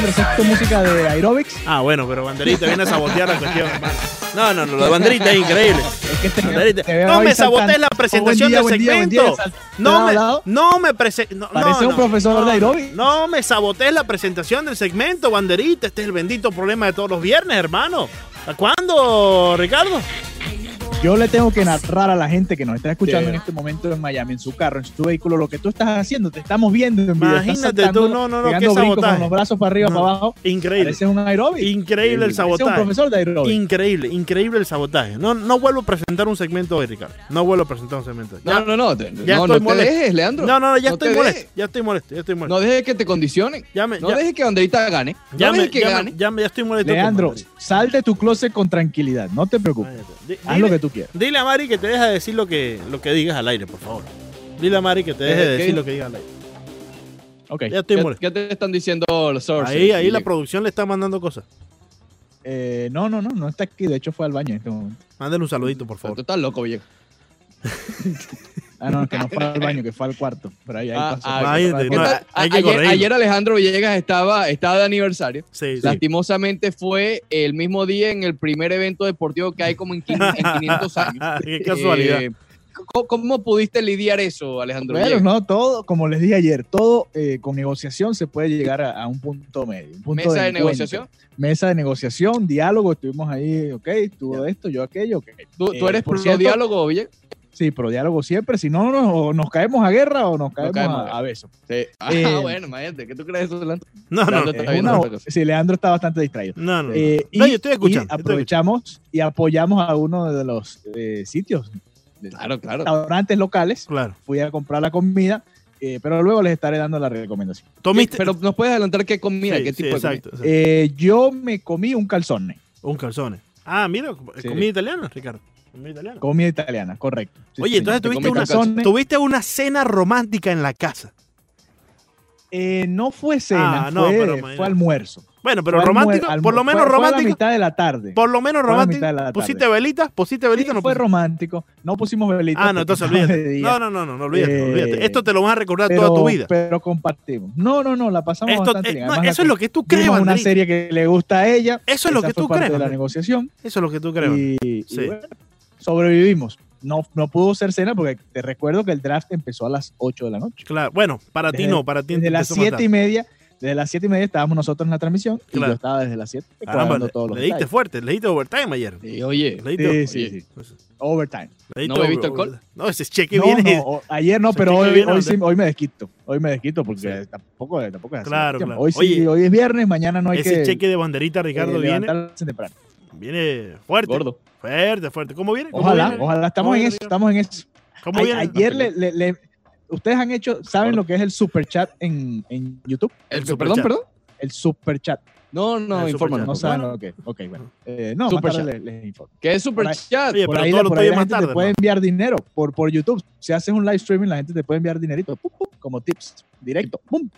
Leandro, ¿esa es tu música de aerobics? Ah, bueno, pero Banderita viene a sabotear la cuestión, hermano. No, no, no, de Banderita es increíble. Es que te, Banderita. te veo No me sabotees la presentación Oh, del día, día, segmento. No ¿te me, no me prese- no, Parece no, un profesor de aeróbic. No me sabotees la presentación del segmento, Banderita. Este es el bendito problema de todos los viernes, hermano. ¿A cuándo, Ricardo? Yo le tengo que narrar a la gente que nos está escuchando Sí. en este momento en Miami, en su carro, en su vehículo, lo que tú estás haciendo. Te estamos viendo en video. Imagínate saltando, tú, no, no, no, qué sabotaje. con los brazos para arriba, No, para abajo. Increíble. Pareces un aeróbic. Increíble el Pareces un sabotaje. profesor de aeróbic. Increíble, increíble el sabotaje. No, no vuelvo a presentar un segmento hoy, Ricardo. No vuelvo a presentar un segmento. No, Ya- no, no. te- ya no, estoy no te molesto. dejes, Leandro. no, no, ya No estoy te molesto. dejes. Ya estoy molesto, ya estoy molesto. No dejes que te condicionen. ya me, No dejes que Banderita gane. No ya me, dejes que gane. ya me- ya estoy molesto. Leandro, sal de tu closet con tranquilidad. No te preocupes. Haz lo que tú quieras. Dile a Mari que te deja de decir lo que, lo que digas al aire, por favor. Dile a Mari que te deje de decir lo que digas al aire. Ok. Ya estoy ¿Qué, molesto. qué te están diciendo los sources? Ahí, ahí la producción le está mandando cosas. Eh, no, no, no, no está aquí. De hecho, fue al baño en este momento. Mándale un saludito, por Tú favor. estás loco, Villegas. Ah, no, que no fue al baño, que fue al cuarto. Pero ahí, ahí Ah, pasó. ah, ahí por no, ayer, Alejandro Villegas estaba, estaba de aniversario. Sí, sí. Lastimosamente fue el mismo día en el primer evento deportivo que hay como en, quin- en 500 años. Qué casualidad. Eh, ¿cómo, cómo pudiste lidiar eso, Alejandro Bueno, no, todo, como les dije ayer, todo eh, con negociación se puede llegar a, a un punto medio. Un punto ¿Mesa de negociación? Mesa de negociación, diálogo, estuvimos ahí, ok, tuvo esto, yo aquello, ok. ¿Tú, tú Eh, eres por pro cierto, diálogo, Villegas? Sí, pero diálogo siempre, si no, no, o nos caemos a guerra o nos caemos, caemos a, a besos. Sí. Ah, Eh, bueno, imagínate, ¿qué tú crees de eso, Leandro? No, no, Leandro no. está Es viendo una- cosa. sí, Leandro está bastante distraído. no, no. Eh, No, y, yo estoy escuchando, y yo estoy aprovechamos y apoyamos a uno de los eh, sitios, de Claro, claro. restaurantes locales. Claro. Fui a comprar la comida, eh, pero luego les estaré dando la recomendación. Tomiste. Pero nos puedes adelantar qué comida, Sí, qué sí, tipo de comida? exacto. exacto. Eh, yo me comí un calzone, Un calzone. Ah, mira, Sí. comida italiana, Ricardo. Comida italiana. comida italiana, correcto. Sí, Oye, sí, entonces tuviste una, tuviste una cena romántica en la casa. Eh, no fue cena, Ah, no, fue, pero fue almuerzo. Bueno, pero Fue romántico, por lo menos fue- Fue a la romántico. mitad de la tarde. Por lo menos Fue a la romántico. mitad de la tarde. ¿Pusiste velitas? ¿Pusiste velitas? Sí, no fue pusiste? romántico. No pusimos velitas. Ah, no, entonces olvídate. No, no, no, no, no olvídate, Eh, olvídate. Esto te lo vas a recordar pero, toda tu vida. Pero compartimos. No, no, no, la pasamos Esto, bastante eh, bien. no, eso es lo que tú crees, una serie que le gusta a ella. Eso es lo que tú crees. de la negociación. Eso es lo que tú crees. Y, y Sí. bueno, sobrevivimos. No, no pudo ser cena porque te recuerdo que el draft empezó a las 8 de la noche. Claro. Bueno, para ti no, para ti Desde las empezó más 7 y media, desde las 7 y media estábamos nosotros en la transmisión y Claro. yo estaba desde las 7 Caramba, cuadrando le, todos los le diste detalles. fuerte, le diste overtime ayer. Sí, oye, Le diste- Sí, sí, Oye. sí. Overtime. le diste ¿No bebiste over- alcohol? No, ese cheque No, viene. no, ayer no, Ese pero hoy, viene hoy, sí- hoy me desquito. Hoy me desquito porque Sí. tampoco, tampoco es así. Claro, claro. Hoy, sí, Oye, hoy es viernes, mañana no hay ese que cheque de banderita, Ricardo, eh, viene, temprano. Viene fuerte. gordo. Fuerte, fuerte. ¿Cómo viene? ¿Cómo Ojalá, viene? ojalá, estamos ¿Cómo en viene, eso, estamos en eso. ¿Cómo viene? ayer le, le- le- ustedes han hecho, ¿saben Gordo. lo que es el super chat en, en YouTube? El El- superchat. perdón, perdón. El super chat. No, no, infórmanos. No saben lo que es. Ok, bueno. Eh, no, Super más tarde chat. les, les informo. ¿Qué es super Por ahí- chat? Oye, Por ahí, todo la- por ahí gente tarde. te puede enviar dinero por, por YouTube. Si haces un live streaming, la gente te puede enviar dinerito. pum, pum, como tips. Directo. Pum.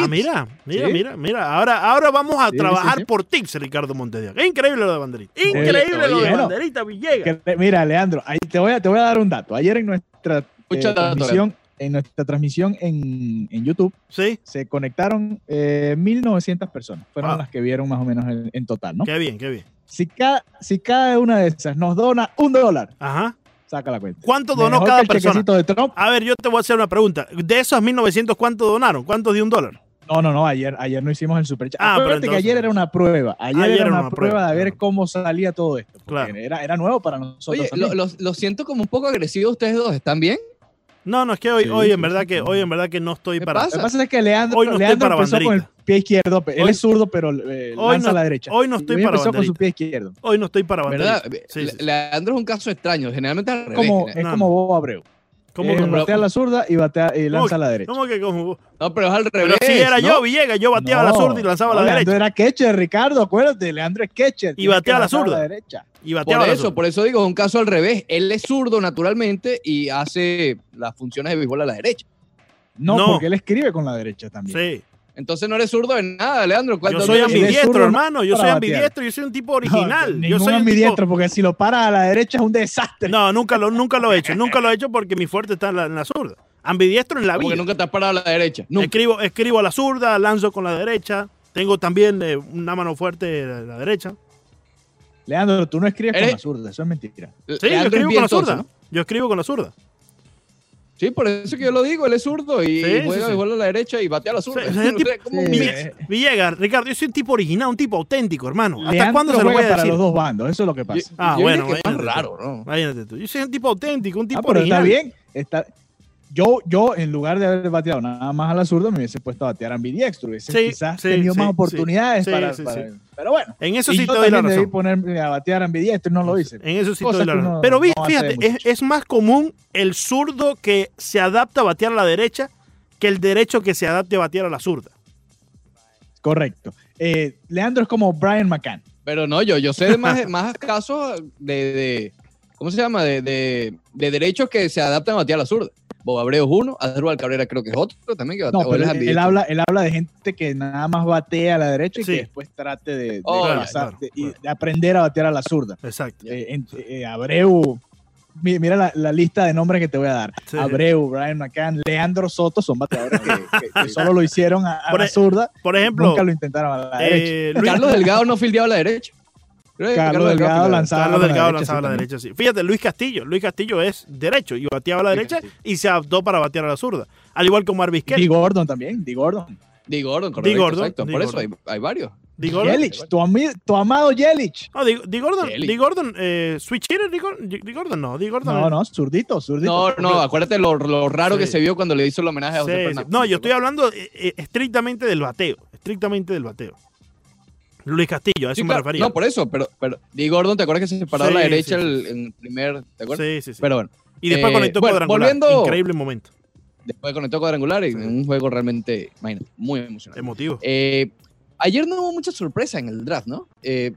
Ah, mira, mira, Sí. mira, mira. Ahora, ahora vamos a Sí, trabajar sí, sí. por tips, Ricardo Montediac. Es increíble lo de banderita. Increíble lo de bueno. banderita, Villegas. Que- mira, Leandro, ahí te voy a, te voy a dar un dato. Ayer en nuestra eh, transmisión, en nuestra transmisión en, en YouTube, Sí, se conectaron eh, 1.900 personas. Fueron Ah. las que vieron más o menos en, en total, ¿no? qué bien, qué bien. Si cada, si cada una de esas nos dona un dólar, Ajá. saca la cuenta. ¿Cuánto donó Mejor cada persona? de Trump. A ver, yo te voy a hacer una pregunta. De esos 1900, ¿cuánto donaron? ¿Cuántos de un dólar? No, no, no, ayer, ayer no hicimos el super chat. Ah, pero Acuérdate que entonces- ayer era una prueba. Ayer, Ayer era una, una prueba, prueba, de ver claro. cómo salía todo esto. Claro. Era, era nuevo para nosotros. Oye, lo, lo- lo siento como un poco agresivo ustedes dos. ¿Están bien? No, no, es que hoy, Sí, hoy en sí, verdad sí, que sí. hoy en verdad que no estoy ¿Qué para. Lo que pasa es que Leandro, Hoy no estoy Leandro para empezó con el pie izquierdo. Él Hoy- es zurdo, pero eh, hoy lanza no- a la derecha. hoy no estoy Y para empezó con su pie izquierdo. Hoy no estoy para ¿Verdad? banderita. Sí, sí, sí. Leandro es un caso extraño. Generalmente al Es revés. como, es No, como no. Bobo Abreu. ¿Cómo Eh, que- batea a la zurda y, batea, y lanza a la derecha. ¿Cómo que como- No, pero es al Pero revés. si era ¿no? yo, Villegas, yo bateaba a la No, zurda y lanzaba a no, la Leandro derecha. era catcher, Ricardo, acuérdate. Leandro es catcher. Y batea a la Tienes que lanzar zurda. derecha. Y bateaba Por a la eso, zurda. por eso digo, es un caso al revés. Él es zurdo naturalmente y hace las funciones de béisbol a la derecha. No, No. porque él escribe con la derecha también. Sí. Entonces no eres zurdo en nada, Leandro. Yo ¿Cuánto soy ambidiestro, hermano. Yo soy ambidiestro. Yo soy un tipo No, original. yo ningún soy tipo... ambidiestro, porque si lo para a la derecha es un desastre. No, nunca lo, nunca lo he hecho. Nunca lo he hecho porque mi fuerte está en la, en la zurda. Ambidiestro en la Porque vida. nunca te has parado a la derecha. Nunca. Escribo, escribo a la zurda, lanzo con la derecha. Tengo también eh, una mano fuerte de la derecha. Leandro, tú no escribes con la zurda, eso es mentira. Sí, yo es escribo con la zurda. Yo escribo con la zurda. Sí, por eso que yo lo digo, él es zurdo y, Sí, sí, juega sí. juega a la derecha y batea a la zurda. Sí, es un tipo- Sí. Villegas, Ricardo, yo soy un tipo original, un tipo auténtico, hermano. ¿Hasta Leandro cuándo se lo voy juega a para decir? los dos bandos, eso es lo que Yo, pasa. Ah, yo bueno, es raro, ¿no? Imagínate tú. Yo soy un tipo auténtico, un tipo Ah, pero está original. bien. Está... Yo, yo, en lugar de haber bateado nada más a la zurda, me hubiese puesto a batear ambidiestro. Hubiese Sí, quizás sí, tenido sí, más oportunidades Sí, para, sí, para- sí. Pero bueno. En eso sí te doy la también debí razón. ponerme a batear ambidiestro y no lo hice. En eso sí te doy la razón. Pero vi- no fíjate, es, más común el zurdo que se adapta a batear a la derecha que el derecho que se adapte a batear a la zurda. Correcto. Eh, Leandro es como Brian McCann. Pero no, yo, yo sé de más, más casos de, de- ¿cómo se llama? De, de, de derechos que se adaptan a batear a la zurda. Bob Abreu es uno, Adrubal Cabrera creo que es otro también que batea. No, pero él, él habla, él habla de gente que nada más batea a la derecha y que después trate de, de Oh, claro, de- y claro. de aprender a batear a la zurda. Exacto. Eh, en- eh, Abreu, mi- mira la, la lista de nombres que te voy a dar. Sí. Abreu, Brian McCann, Leandro Soto son bateadores que, que- que solo lo hicieron a, a Por la e- zurda, Por ejemplo, nunca lo intentaron a la derecha. eh, Luis- Carlos Delgado no fildeaba a la derecha. Carlos Delgado lanzaba Carlos a la Delgado derecha, lanzaba a sí, la derecha, sí. Fíjate, Luis Castillo. Luis Castillo es derecho y bateaba a la derecha y se adaptó para batear a la zurda. Al igual que Marvis Dee Kelly. Gordon también, Di Gordon. Di Gordon, correcto, Gordon, exacto. Dee Por eso Gordon. hay, hay varios. Di Gordon. Yelich, tu, ami- tu amado Yelich. No, Di, Di Gordon, Kelly. Di Gordon, eh, switch hitter, Di Gordon, Di Gordon no, Di Gordon. No, no, zurdito, zurdito. No, no, acuérdate lo, lo raro Sí. que se vio cuando le hizo el homenaje a José sí. Fernández. No, yo estoy hablando eh, eh, estrictamente del bateo. Estrictamente del bateo. Luis Castillo, a eso Sí, me refería. No, por eso, pero, pero Di Gordon, ¿te acuerdas que se separó a la derecha sí, sí. el- en el primer, ¿te acuerdas? sí, sí, sí. Pero bueno, y después eh, conectó bueno, cuadrangular. volviendo- Increíble momento. después conectó cuadrangular en un juego realmente, imagínate, muy emocionante. Emotivo. Eh, ayer no hubo mucha sorpresa en el draft, ¿no? Eh,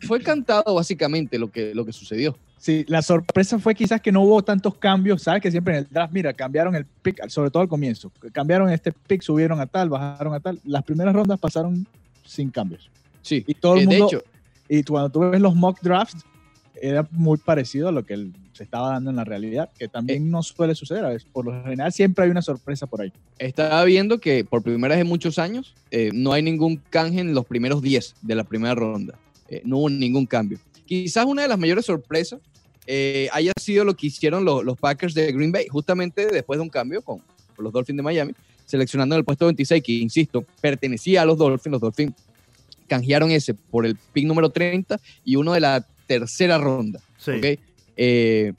fue cantado básicamente lo que, lo que sucedió. Sí, la sorpresa fue quizás que no hubo tantos cambios, ¿sabes? Que siempre en el draft, mira, cambiaron el pick, sobre todo al comienzo. Cambiaron este pick, subieron a tal, bajaron a tal. Las primeras rondas pasaron sin cambios. Sí. Y todo el Eh, de mundo, hecho, y cuando tú ves los mock drafts, era muy parecido a lo que se estaba dando en la realidad, que Eh. también no suele suceder. a veces. Por lo general siempre hay una sorpresa por ahí. estaba viendo que por primera vez en muchos años eh, no hay ningún canje en los primeros 10 de la primera ronda. Eh, no hubo ningún cambio. Quizás una de las mayores sorpresas eh, haya sido lo que hicieron los, los Packers de Green Bay, justamente después de un cambio con, con los Dolphins de Miami, seleccionando en el puesto 26, que insisto, pertenecía a los Dolphins. Los Dolphins canjearon ese por el pick número 30 y uno de la tercera ronda. Sí. Eh,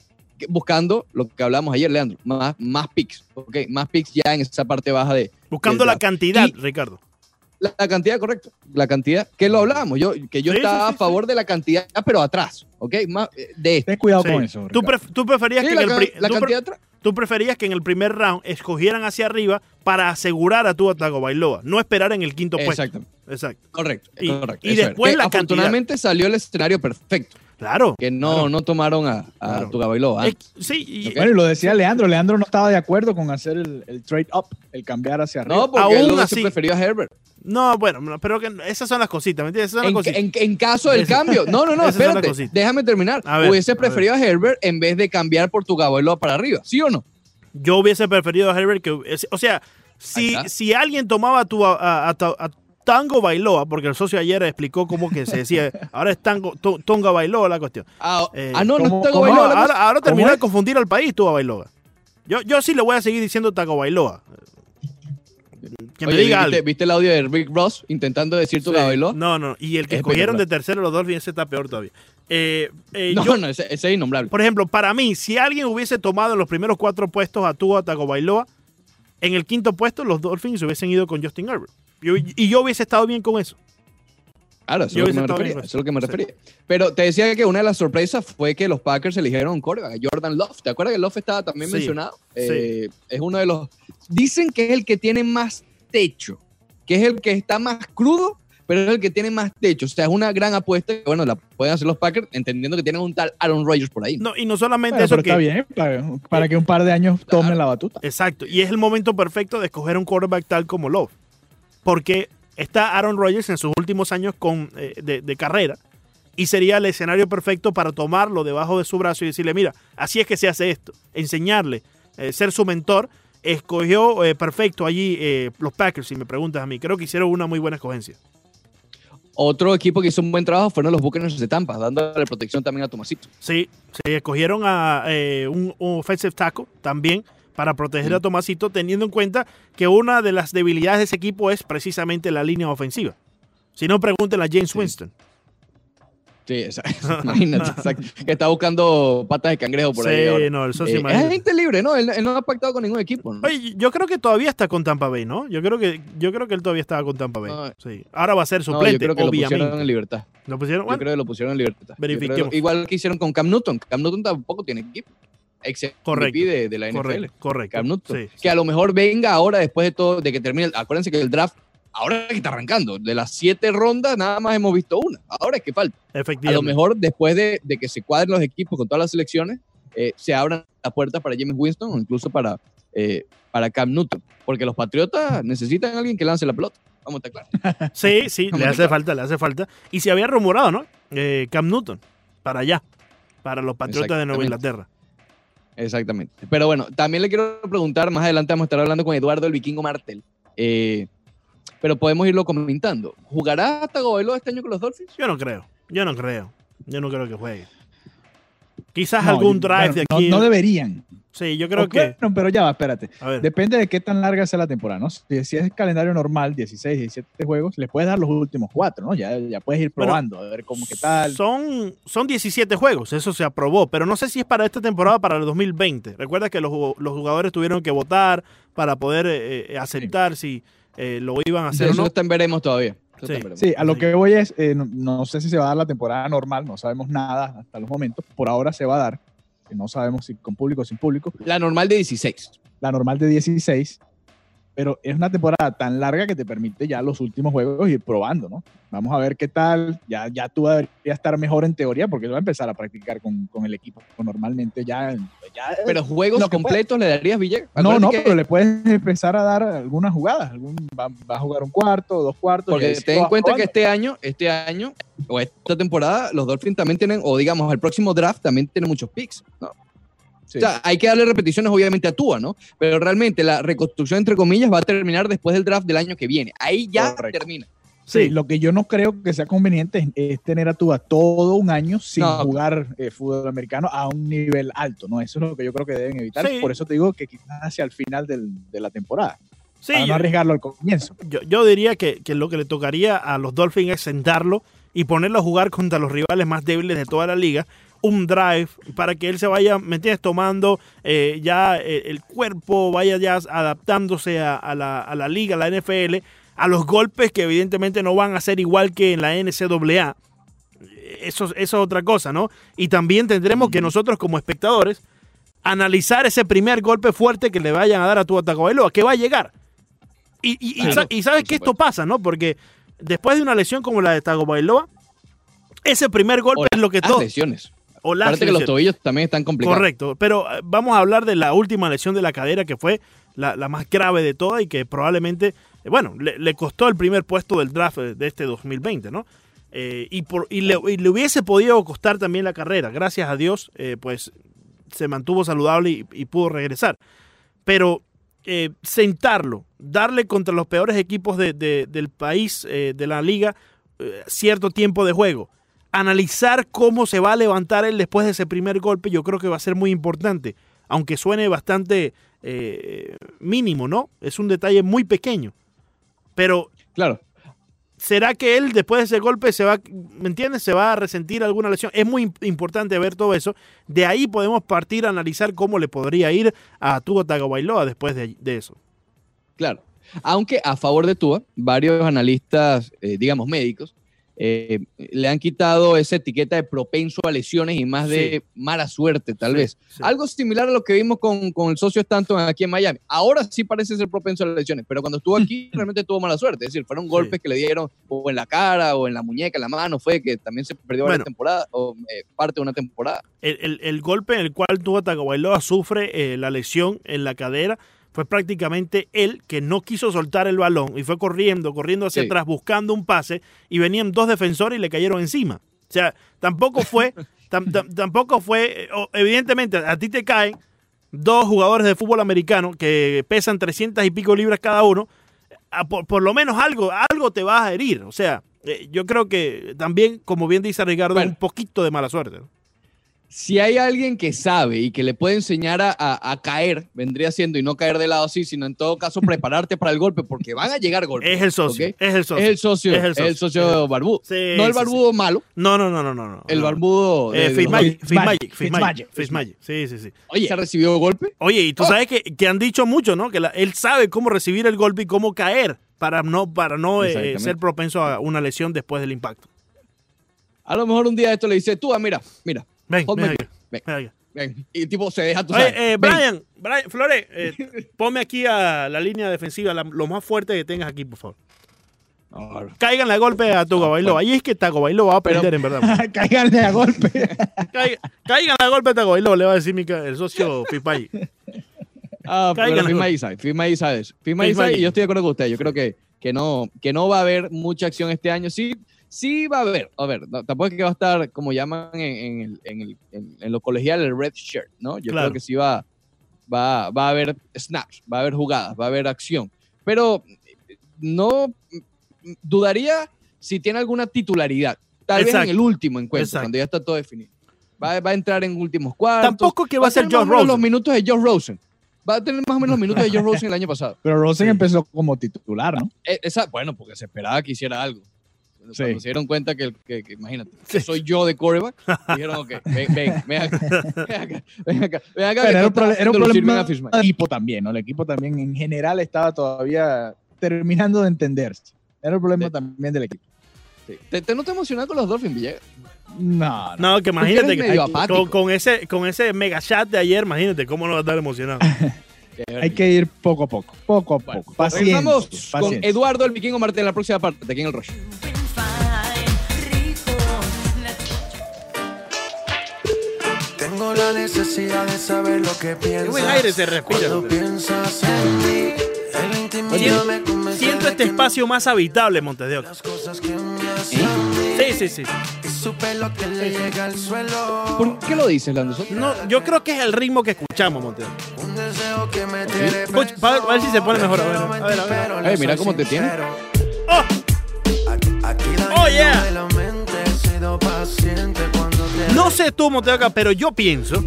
buscando lo que hablamos ayer, Leandro, más, más picks, ¿ok? Más picks ya en esa parte baja de Buscando la cantidad, Y- Ricardo. La, la cantidad, correcto, la cantidad, que lo hablábamos, yo, que yo Sí, estaba sí, sí, a favor de la cantidad, pero atrás, ¿ok? Más, eh, de esto. Ten cuidado Sí. con eso. ¿Tú, Ricardo. pref- tú preferías Sí, que la, en el la tú pre- cantidad tú preferías que en el primer round escogieran hacia arriba para asegurar a tu Atago Bailoa, no esperar en el quinto puesto. Exactamente, Exacto. correcto. Y- correcto, y después la cantidad. Afortunadamente salió el escenario perfecto, Claro. que no, Claro. no tomaron a, a Claro. tu. Es- sí, y-. Bueno, y lo decía Leandro. Leandro no estaba de acuerdo con hacer el, el trade up, el cambiar hacia arriba. No, porque Aún él así- hubiese preferido a Herbert. no, bueno, no, pero que esas son las cositas, ¿me entiendes? Esas son las En, cositas. en- en caso del cambio. No, no, no, espérate. Déjame terminar. A ver, Hubiese a ver. preferido a Herbert en vez de cambiar por tu Bailoa para arriba. ¿Sí o no? Yo hubiese preferido a Herbert que. O sea, si, si alguien tomaba a, tu, a, a- a- a Tango Bailoa, porque el socio ayer explicó cómo que se decía, ahora es Tango, To- Tonga Bailoa la cuestión. Ah, Eh, ah, no, no ¿cómo- tengo cómo? Bailoa. Ahora, ahora ¿Cómo terminó de es? confundir al país tú a Bailoa. Yo, yo sí le voy a seguir diciendo Tago Bailoa. Que me Oye, diga ¿viste, algo. viste el audio de Rick Ross intentando decir tu Sí. Bailoa? No, no. Y el que Es escogieron de tercero los Dolphins, ese está peor todavía. Eh, eh, No, yo- no, ese, ese es innombrable. Por ejemplo, para mí, si alguien hubiese tomado en los primeros cuatro puestos a Tua Tagovailoa, en el quinto puesto los Dolphins hubiesen ido con Justin Herbert. Yo- y yo hubiese estado bien con eso. Claro, eso es, lo que me refería, bien con eso es lo que me eso. refería. Pero te decía que una de las sorpresas fue que los Packers eligieron un quarterback, Jordan Love. ¿Te acuerdas que Love estaba también Sí, mencionado? sí. Eh, es uno de los... Dicen que es el que tiene más techo, que es el que está más crudo, pero es el que tiene más techo. O sea, es una gran apuesta que, bueno, la pueden hacer los Packers entendiendo que tienen un tal Aaron Rodgers por ahí. No, y no solamente Bueno, eso pero que... está bien, para, para que un par de años tome Claro. la batuta. Exacto. Y es el momento perfecto de escoger un quarterback tal como Love. Porque está Aaron Rodgers en sus últimos años con, eh, de, de carrera. Y sería el escenario perfecto para tomarlo debajo de su brazo y decirle, mira, así es que se hace esto. Enseñarle, eh, ser su mentor. Escogió eh, perfecto allí los Packers, si me preguntas a mí. Creo que hicieron una muy buena escogencia. Otro equipo que hizo un buen trabajo fueron los Buccaneers de Tampa, dándole protección también a Tomasito. Sí, sí, escogieron a un, un offensive tackle también para proteger a Tomasito, teniendo en cuenta que una de las debilidades de ese equipo es precisamente la línea ofensiva. Si no, pregúntenle a James Sí. Winston. Sí, exacto. imagínate, exacto. Que está buscando patas de cangrejo por ahí. sí, ahora. no, eso Eh, sí, es imagínate. agente libre, ¿no? Él, él no ha pactado con ningún equipo. ¿no? Oye, yo creo que todavía está con Tampa Bay, ¿no? Yo creo que, yo creo que él todavía estaba con Tampa Bay. No. Sí. Ahora va a ser No, yo suplente, creo que lo pusieron obviamente. en libertad. ¿Lo pusieron? Yo Bueno, creo que lo pusieron en libertad. Yo Verifiquemos. igual que hicieron con Cam Newton. Cam Newton tampoco tiene equipo. Ex Correcto. MVP de, de la NFL. correcto, correcto. Cam Newton. Sí, Que a lo mejor venga ahora después de todo, de que termine. Acuérdense que el draft, ahora que está arrancando, de las siete rondas, nada más hemos visto una. Ahora es que falta. A efectivamente. lo mejor después de, de que se cuadren los equipos con todas las selecciones, eh, se abran las puertas para James Winston o incluso para, eh, para Cam Newton. Porque los Patriotas necesitan a alguien que lance la pelota. Vamos a estar claros. Sí, sí, Vamos le a hace falta, le hace falta. Y se había rumorado, ¿no? Eh, Cam Newton, para allá, para los Patriotas de Nueva. Inglaterra. Exactamente. Pero bueno, también le quiero preguntar, más adelante vamos a estar hablando con Eduardo el Vikingo Martel. Eh, pero podemos irlo comentando. ¿Jugará Tagovailoa este año con los Dolphins? Yo no creo, yo no creo. Yo no creo que juegue. Quizás No, algún yo- drive bueno, de no- aquí. No, deberían. Sí, yo creo O que. bueno, pero ya va, espérate. Depende de qué tan larga sea la temporada, ¿no? Si, si es calendario normal, 16, 17 juegos, le puedes dar los últimos cuatro, ¿no? Ya, ya puedes ir Bueno, probando, a ver cómo qué tal. Son, son 17 juegos, eso se aprobó, pero no sé si es para esta temporada o para el 2020. Recuerda que los, los jugadores tuvieron que votar para poder eh, eh, aceptar si eh, lo iban a hacer Eso o no. está veremos todavía. Sí. Sí, a lo que voy es, eh, no, no sé si se va a dar la temporada normal, no sabemos nada hasta los momentos. Por ahora se va a dar, que no sabemos si con público o sin público. La normal de 16. La normal de 16, pero es una temporada tan larga que te permite ya los últimos juegos ir probando, ¿no? Vamos a ver qué tal. Ya, ya tú deberías estar mejor en teoría porque va a empezar a practicar con, con el equipo normalmente ya. ya Pero juegos que completos le darías Villegas. no, no, que- pero le puedes empezar a dar algunas jugadas. Algún, va, va a jugar un cuarto, dos cuartos. Porque ten en vas cuenta que este año, este año, o esta temporada, los Dolphins también tienen, o digamos, el próximo draft también tiene muchos picks. ¿no? Sí. O sea, hay que darle repeticiones, obviamente, a Tua, ¿no? Pero realmente la reconstrucción, entre comillas, va a terminar después del draft del año que viene. Ahí ya Correcto. termina. Sí, lo que yo no creo que sea conveniente es, tener a Tua todo un año sin No. jugar eh, fútbol americano a un nivel alto, ¿no? Eso es lo que yo creo que deben evitar. Sí. Por eso te digo que quizás hacia el final del- de la temporada, Sí, para no arriesgarlo al comienzo. yo, yo diría que, que lo que le tocaría a los Dolphins es sentarlo y ponerlo a jugar contra los rivales más débiles de toda la liga. Un drive para que él se vaya, ¿me entiendes? Tomando eh, ya eh, el cuerpo, vaya ya adaptándose a, a la, a la liga, a la NFL, a los golpes que evidentemente no van a ser igual que en la NCAA. Eso, eso es otra cosa, ¿no? Y también tendremos que nosotros como espectadores analizar ese primer golpe fuerte que le vayan a dar a tu Tagovailoa, que va a llegar. Y, y- y Claro, sa- y sabes que esto pasa, ¿no? Porque después de una lesión como la de Tagovailoa, ese primer golpe O es lo que todo. lesiones. O las Aparte que los lesiones. tobillos también están complicados. Correcto, pero eh, vamos a hablar de la última lesión de la cadera que fue la, la más grave de todas y que probablemente, eh, bueno, le, le costó el primer puesto del draft eh, de este 2020, ¿no? Eh, y, por, y, le, y le hubiese podido costar también la carrera. Gracias a Dios, eh, pues se mantuvo saludable y, y pudo regresar. Pero eh, sentarlo, darle contra los peores equipos de- de- del país, eh, de la liga, eh, cierto tiempo de juego, analizar cómo se va a levantar él después de ese primer golpe, yo creo que va a ser muy importante, aunque suene bastante eh, mínimo, ¿no? Es un detalle muy pequeño. Pero Claro. ¿Será que él después de ese golpe se va, ¿me entiendes? Se va a resentir alguna lesión. Es muy imp- importante ver todo eso. De ahí podemos partir a analizar cómo le podría ir a Tua Tagovailoa después de, de eso. Claro. Aunque a favor de Tua, varios analistas, eh, digamos médicos, eh, le han quitado esa etiqueta de propenso a lesiones y más de mala suerte, tal Sí, vez. sí. Algo similar a lo que vimos con, con el socio Stanton aquí en Miami. Ahora sí parece ser propenso a lesiones, pero cuando estuvo aquí realmente tuvo mala suerte. Es decir, fueron golpes que le dieron o en la cara o en la muñeca, en la mano. Fue que también se perdió Bueno. varias temporadas o eh, parte de una temporada. el, el- el golpe en el cual Tua Tagovailoa sufre eh, la lesión en la cadera fue prácticamente él que no quiso soltar el balón y fue corriendo, corriendo hacia Sí. atrás buscando un pase y venían dos defensores y le cayeron encima. O sea, tampoco fue, tam- tam- tampoco fue, evidentemente a ti te caen dos jugadores de fútbol americano que pesan 300 y pico libras cada uno, por, por lo menos algo, algo te vas a herir. O sea, eh, yo creo que también, como bien dice Ricardo, Bueno. un poquito de mala suerte. ¿no? Si hay alguien que sabe y que le puede enseñar a, a- a caer, vendría siendo, y no caer de lado así, sino en todo caso prepararte para el golpe, porque van a llegar golpes. Es el socio. Es el socio. Es el socio, Es el socio. barbudo. Sí, no el sí, barbudo malo, No, no, no, no, no. no. el barbudo. Eh, Fitzmagic, Fitzmagic, Fitzmagic. Sí, sí, sí. Oye, ¿se ha recibido golpe? Oye, y tú Oh. sabes que, que han dicho mucho, ¿no? Que la- él sabe cómo recibir el golpe y cómo caer para no, para no eh, ser propenso a una lesión después del impacto. A lo mejor un día esto le dice, tú, ah, mira, mira, Ven, ven acá, ven. ven acá. ven. Y tipo se deja. Oye, eh. Brian, Brian, Flores, eh, ponme aquí a la línea defensiva, la- lo más fuerte que tengas aquí, por favor. Ah, Caigan a golpe a Togo Bailó. Ahí es que Tago Bailó va a Pero- aprender, en verdad. Cáiganle a golpe. Caigan, caigan a golpe a Tago Bailó, le va a decir mi el socio Fitzmagic. Ah, Caigan pero cosas. Isai, Fima Isai Isai, Isai. y yo estoy de acuerdo con usted. Yo creo que, que, no, que no va a haber mucha acción este año. Sí, sí va a haber. A ver, no, tampoco es que va a estar, como llaman en, en, el- en, el- en- en lo colegial, el red shirt, ¿no? Yo Claro. creo que sí va, va, va a haber snaps, va a haber jugadas, va a haber acción. Pero no dudaría si tiene alguna titularidad. Tal vez en el último encuentro, Exacto. cuando ya está todo definido. Va, va a entrar en últimos cuartos. Tampoco que va a ser Josh menos los Rosen. minutos de Josh Rosen. Va a tener más o menos los minutos de Josh Rosen el año pasado. Pero Rosen Sí. empezó como titular, ¿no? Eh, Esa, bueno, porque se esperaba que hiciera algo. Cuando se dieron cuenta que, que- que, imagínate, que soy yo de quarterback, dijeron, ok, ven, ven, ven acá, ven acá, ven acá, ven acá, era un, era un problema del equipo también, ¿no? El equipo también en general estaba todavía terminando de entenderse. Era el problema Sí. también del equipo. Sí. ¿Te, te no te emocionas con los Dolphins, Villegas? No, no. No, que imagínate que con, con ese, con ese mega chat de ayer, imagínate cómo no va a estar emocionado. Hay que ir poco a poco, poco a Bueno, poco. Paciencia, Regresamos con. Eduardo el Vikingo Martín en la próxima parte, de aquí en el Rush. Necesidad de saber lo que piensas. Qué buen aire se respira. Cuando piensas en mí, en la intimidad me convence Siento este espacio más habitable, Montes de Oca. Las cosas que me hacen a mí. Sí, sí, sí. Y supe lo que le llega al suelo. ¿Por qué lo dices, Lando? No, yo creo que es el ritmo que escuchamos, Montes de Oca. Un deseo que me tiene Escucha, pa- a ver si se pone mejor, a ver, a ver, a ver. Pero Ay, mira cómo te tiene. ¡Oh! Aquí, Oh, yeah. de la mente he sido paciente cuando te No sé tú, Montes de Oca, pero yo pienso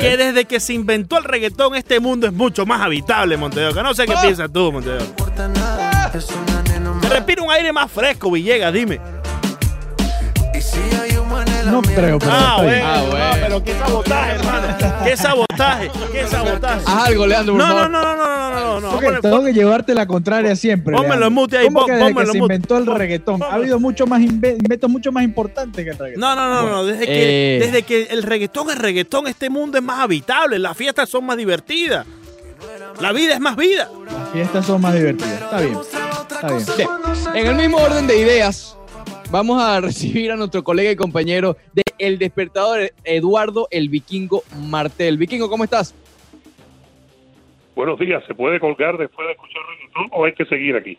que desde que se inventó el reggaetón, este mundo es mucho más habitable, Montes de Oca. No sé qué Ah. piensas tú, Montes de Oca. importa nada. Es una nena Se más. respira un aire más fresco, Villegas, dime. No creo, pero Ah, bueno, Ah, no, bueno. pero qué sabotaje, hermano. Qué sabotaje, qué sabotaje. Haz algo, Leandro, por No, no, favor. no, no, no, no, no, no. Porque Ponle- tengo que llevarte la contraria siempre. Pónmelo en mute ahí, ¿Cómo que desde que se inventó el reggaetón? Ha habido mucho más inve- inventos mucho más importantes que el reggaetón. No, no, no, no. Desde que, Eh. desde que el reggaetón es reggaetón, este mundo es más habitable. Las fiestas son más divertidas. La vida es más vida. Las fiestas son más divertidas. Está bien. Está bien. Bien, En el mismo orden de ideas, vamos a recibir a nuestro colega y compañero de El Despertador, Eduardo el Vikingo Martel. Vikingo, ¿cómo estás? Buenos días, ¿se puede colgar después de escuchar reggaetón o hay que seguir aquí?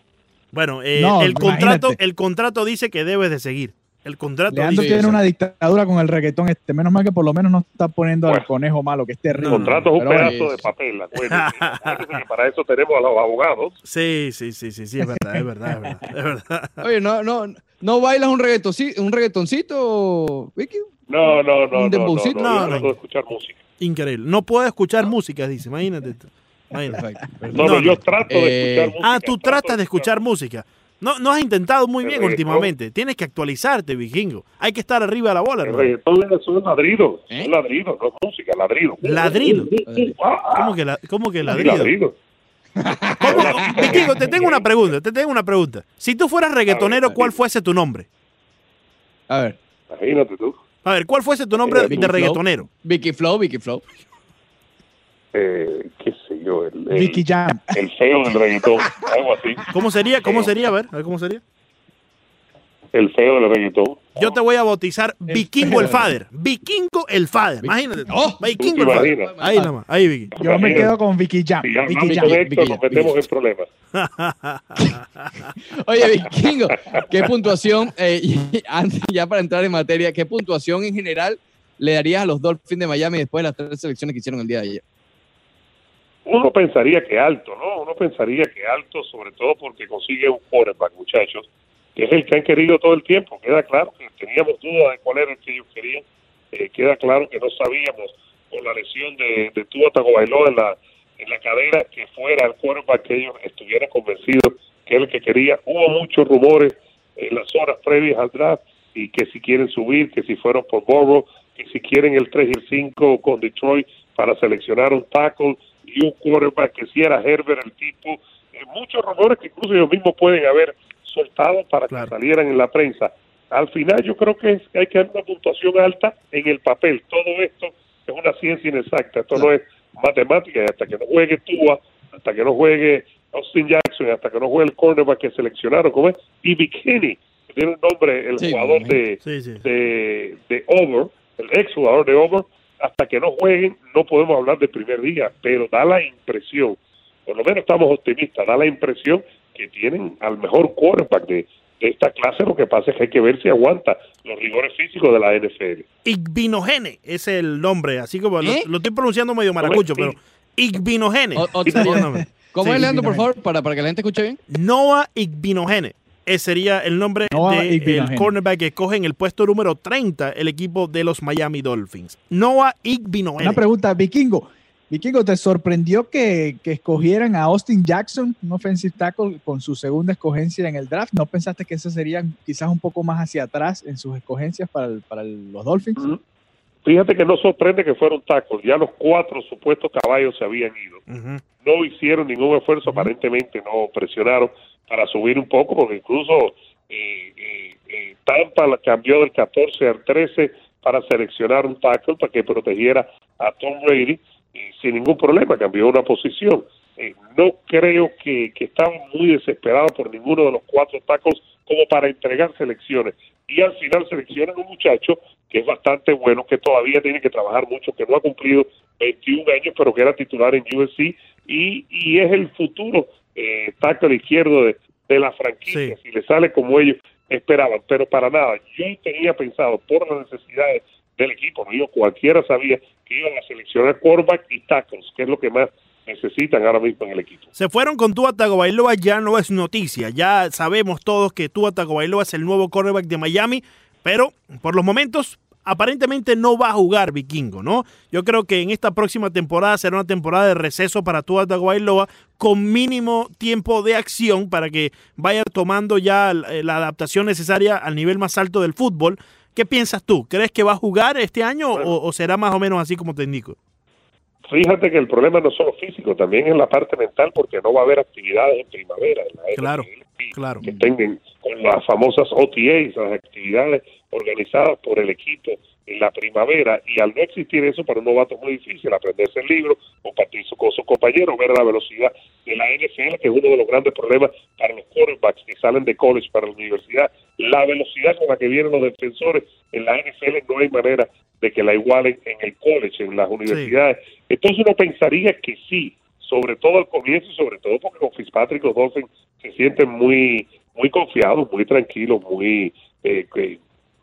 Bueno, eh, No, el, contrato, imagínate. el contrato dice que debes de seguir. El contrato Leandro dice... tiene una dictadura con el reggaetón este. Menos mal que por lo menos no está poniendo al Bueno. conejo malo, que es terrible. El contrato es un Pero pedazo de papel, que para eso tenemos a los abogados. Sí, sí, sí, sí, sí, es verdad, es verdad, es verdad. Es verdad. Oye, ¿no, no, no bailas un, reggaetoncito, un reggaetoncito, Vicky? No, no, no, ¿Un no, no, no, No, de escuchar música. Increíble. No puedo escuchar música, dice. Imagínate. Imagínate. Perfecto. No, no, No, yo no. trato Eh, de escuchar música. Ah, tú tratas de escuchar música. No, no has intentado muy El bien reggaetón. últimamente. Tienes que actualizarte, vikingo. Hay que estar arriba de la bola, El hermano. reggaetón es un ladrido, ¿Eh? son ladridos, no música, ladrido. Ladrido. Ah, ah, ¿Cómo que, la, cómo que sí, ladrido? ladrido. ¿Cómo? Vikingo, te tengo una pregunta, te tengo una pregunta. Si tú fueras reggaetonero, ¿cuál fuese tu nombre? A ver, Imagínate tú. A ver, ¿cuál fuese tu nombre Eh, de Vicky Flow. reggaetonero? Vicky Flow, Vicky Flow. Eh, qué yo, el, el, Vicky Jam. el feo del reggaetón, algo así. ¿Cómo sería? ¿Cómo sería? A ver, a ver cómo sería. El feo del reggaetón. Yo te voy a bautizar Vikingo el Father. Vikingo el Father. Imagínate. Oh, Vikingo el ¿tú te Father. imaginas? Ahí nada más. Ahí, Vicky. Yo me quedo con Vicky Jam. Si ya Vicky Jam. Vicky nos Jam, metemos Vicky en problemas. Oye, Vikingo, ¿qué puntuación, eh, ya para entrar en materia, qué puntuación en general le darías a los Dolphins de Miami después de las tres selecciones que hicieron el día de ayer? Uno pensaría que alto, ¿no? Uno pensaría que alto, sobre todo porque consigue un quarterback, muchachos, que es el que han querido todo el tiempo. Queda claro que teníamos dudas de cuál era el que ellos querían. Eh, queda claro que no sabíamos con la lesión de, de Tua Tagovailoa en la, en la cadera que fuera el quarterback que ellos estuvieran convencidos que era el que quería. Hubo muchos rumores en las horas previas al draft y que si quieren subir, que si fueron por Burrow, que si quieren el 3 y el 5 con Detroit para seleccionar un tackle y un quarterback, que si era Herbert el tipo. Eh, muchos rumores que incluso ellos mismos pueden haber soltado para Claro. que salieran en la prensa. Al final yo creo que es- hay que dar una puntuación alta en el papel. Todo esto es una ciencia inexacta, esto no es matemática y hasta que no juegue Tua, hasta que no juegue Austin Jackson, hasta que no juegue el cornerback que seleccionaron, como es, y Bikini, que tiene un nombre, el Sí, jugador sí. de, de Over, el ex jugador de Over, hasta que no jueguen no podemos hablar del primer día, pero da la impresión, por lo menos estamos optimistas, da la impresión que tienen al mejor quarterback de, de esta clase, lo que pasa es que hay que ver si aguanta los rigores físicos de la NFL. Igbinogene es el nombre, así como lo, ¿Eh? lo estoy pronunciando medio maracucho, pero Igbinogene. ¿Cómo Sí, es, Leandro, por favor, para, para que la gente escuche bien? Noah Igbinogene. Ese sería el nombre del Igbinogene. cornerback que coge en el puesto número 30 el equipo de los Miami Dolphins. Noah Igbinogene. Una pregunta, Vikingo. Vikingo, ¿te sorprendió que, que escogieran a Austin Jackson, un offensive tackle, con su segunda escogencia en el draft? ¿No pensaste que ese sería quizás un poco más hacia atrás en sus escogencias para, el- para el- los Dolphins? Fíjate que no sorprende que fueron tacos, ya los cuatro supuestos caballos se habían ido. No hicieron ningún esfuerzo, aparentemente no presionaron para subir un poco, porque incluso eh, eh, eh, Tampa la cambió del 14 al 13 para seleccionar un tackle para que protegiera a Tom Brady y sin ningún problema cambió una posición. Eh, no creo que, que estaban muy desesperados por ninguno de los cuatro tackles como para entregar selecciones. Y al final seleccionan un muchacho que es bastante bueno, que todavía tiene que trabajar mucho, que no ha cumplido 21 años, pero que era titular en USC y, y es el futuro eh, tackle izquierdo de, de la franquicia, Sí. si le sale como ellos esperaban, pero para nada. Yo tenía pensado, por las necesidades del equipo, digo, cualquiera sabía que iban a seleccionar quarterback y tackles, que es lo que más necesitan ahora mismo en el equipo. Se fueron con Tua Tagovailoa, ya no es noticia. Ya sabemos todos que Tua Tagovailoa es el nuevo cornerback de Miami, pero por los momentos aparentemente no va a jugar Vikingo, ¿no? Yo creo que en esta próxima temporada será una temporada de receso para Tua Tagovailoa con mínimo tiempo de acción para que vaya tomando ya la la adaptación necesaria al nivel más alto del fútbol. ¿Qué piensas tú? ¿Crees que va a jugar este año o, o será más o menos así como te indico? Fíjate que el problema no es solo físico, también es la parte mental, porque no va a haber actividades en primavera. En la Claro, claro. Que tengan con las famosas OTAs, las actividades organizadas por el equipo la primavera, y al no existir eso para un novato es muy difícil aprenderse el libro, compartir su- con sus compañeros, ver la velocidad de la NFL, que es uno de los grandes problemas para los quarterbacks que salen de college para la universidad. La velocidad con la que vienen los defensores en la NFL no hay manera de que la igualen en el college, en las universidades. Entonces uno pensaría que sí, sobre todo al comienzo y sobre todo porque con Fitzpatrick los Dolphins se sienten muy muy confiados, muy tranquilos, muy eh,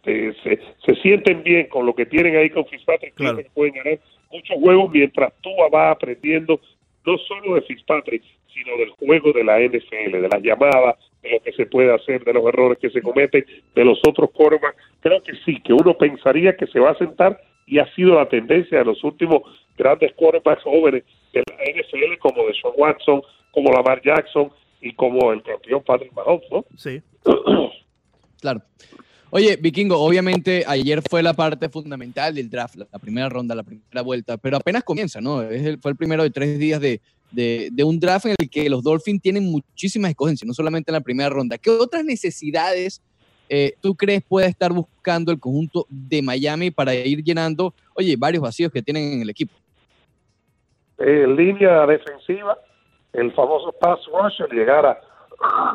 eh, se, se sienten bien con lo que tienen ahí con Fitzpatrick, Claro. que pueden ganar muchos juegos mientras tú vas aprendiendo no solo de Fitzpatrick, sino del juego de la NFL, de las llamadas, de lo que se puede hacer, de los errores que se cometen, de los otros quarterbacks. Creo que sí, que uno pensaría que se va a sentar y ha sido la tendencia de los últimos grandes quarterbacks jóvenes de la NFL, como de Sean Watson, como Lamar Jackson y como el campeón Patrick Mahomes, ¿no? Sí. Claro. Oye, Vikingo, obviamente ayer fue la parte fundamental del draft, la, primera ronda, la primera vuelta, pero apenas comienza, ¿no? Es el- fue el primero de tres días de, de- de un draft en el que los Dolphins tienen muchísimas escogencias, no solamente en la primera ronda. ¿Qué otras necesidades eh, tú crees puede estar buscando el conjunto de Miami para ir llenando, oye, varios vacíos que tienen en el equipo? Eh, línea defensiva, el famoso pass rush, el llegar a,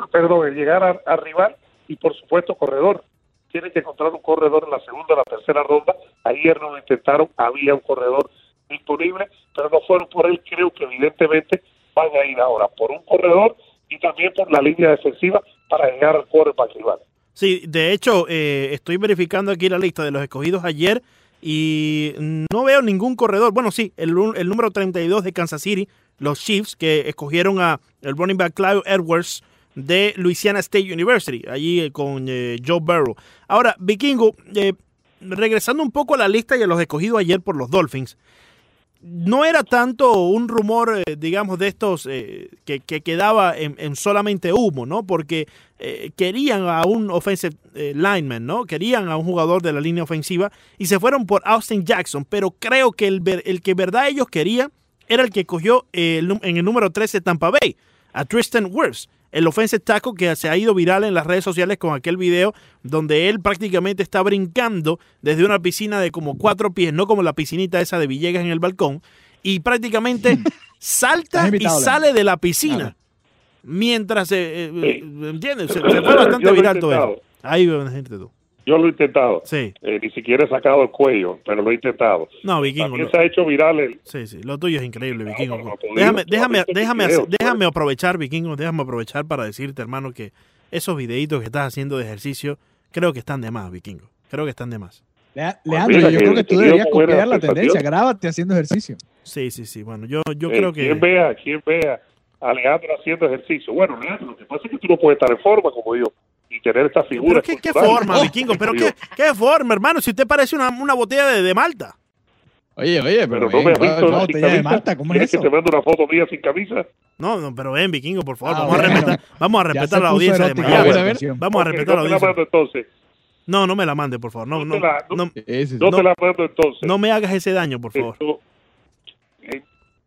perdón, el llegar a, a rival y por supuesto corredor. Tienen que encontrar un corredor en la segunda o la tercera ronda. Ayer no lo intentaron, había un corredor disponible, pero no fueron por él. Creo que evidentemente van a ir ahora por un corredor y también por la línea defensiva para llegar al quarterback rival. Sí, de hecho, eh, estoy verificando aquí la lista de los escogidos ayer y no veo ningún corredor. Bueno, sí, el, el número 32 de Kansas City, los Chiefs, que escogieron a el running back Clyde Edwards de Louisiana State University, allí eh, con eh, Joe Burrow. Ahora, Vikingo, eh, regresando un poco a la lista y a los escogidos ayer por los Dolphins, no era tanto un rumor, eh, digamos, de estos que, que quedaba en, en solamente humo, ¿no? Porque querían a un offensive lineman, ¿no? Querían a un jugador de la línea ofensiva y se fueron por Austin Jackson, pero creo que el, el que verdad ellos querían era el que cogió el en el número 13 Tampa Bay, a Tristan Wirfs, el offensive tackle que se ha ido viral en las redes sociales con aquel video donde él prácticamente está brincando desde una piscina de como cuatro pies, no como la piscinita esa de Villegas en el balcón, y prácticamente salta y sale de la piscina. Mientras, eh, eh. Se, se fue bastante viral todo eso. Ahí gente tú. Yo lo he intentado. Sí. Eh, ni siquiera he sacado el cuello, pero lo he intentado. No, Vikingo. También lo- se ha hecho viral el, Sí, sí, lo tuyo es increíble, No, Vikingo. no déjame, déjame, déjame, videos, déjame pues. aprovechar, Vikingo, déjame aprovechar para decirte, hermano, que esos videitos que estás haciendo de ejercicio, creo que están de más, Vikingo. Creo que están de más. Lea- Pues Leandro, mira yo que creo que tú deberías copiar la tendencia. Grábate haciendo ejercicio. Sí, sí, sí. Bueno, yo, yo Eh, creo que. ¿Quién vea, quién vea a Alejandro haciendo ejercicio? Bueno, Leandro, lo que pasa es que tú no puedes estar en forma como yo y tener esta figura. ¿Pero qué, qué forma, Vikingo? ¿Pero qué, qué forma, hermano? Si usted parece una, una botella de, de Malta. Oye, oye, pero, Pero no me has visto no, sin botella de. Malta, ¿cómo es ¿Quieres eso? que te mande una foto mía sin camisa? No, no, pero ven, Vikingo, por favor. Ah, vamos, a bueno. respetar, vamos a respetar a la audiencia de Miami. A ver, a ver. Vamos a Ok, respetar a no la te la audiencia. mando entonces. No, no me la mande, por favor. No, No no, te la- no- no. No, No. te la mando entonces. no me hagas ese daño, por favor. Esto-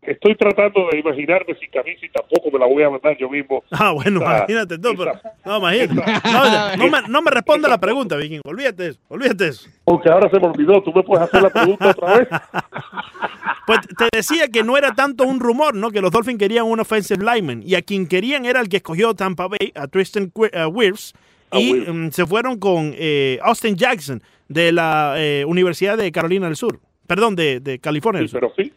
estoy tratando de imaginarme sin camisa y tampoco me la voy a mandar yo mismo. Ah, bueno, imagínate tú, pero, no, imagínate. No, no me, no me responda la pregunta, Vikingo. Olvídate eso, olvídate eso. Porque ahora se me olvidó, tú me puedes hacer la pregunta otra vez. Pues te decía que no era tanto un rumor, ¿no? Que los Dolphins querían un offensive lineman y a quien querían era el que escogió Tampa Bay, a Tristan Wirfs, y mm, se fueron con eh, Austin Jackson de la eh, Universidad de Carolina del Sur. Perdón, de, de California Sí, del Sur. pero sí.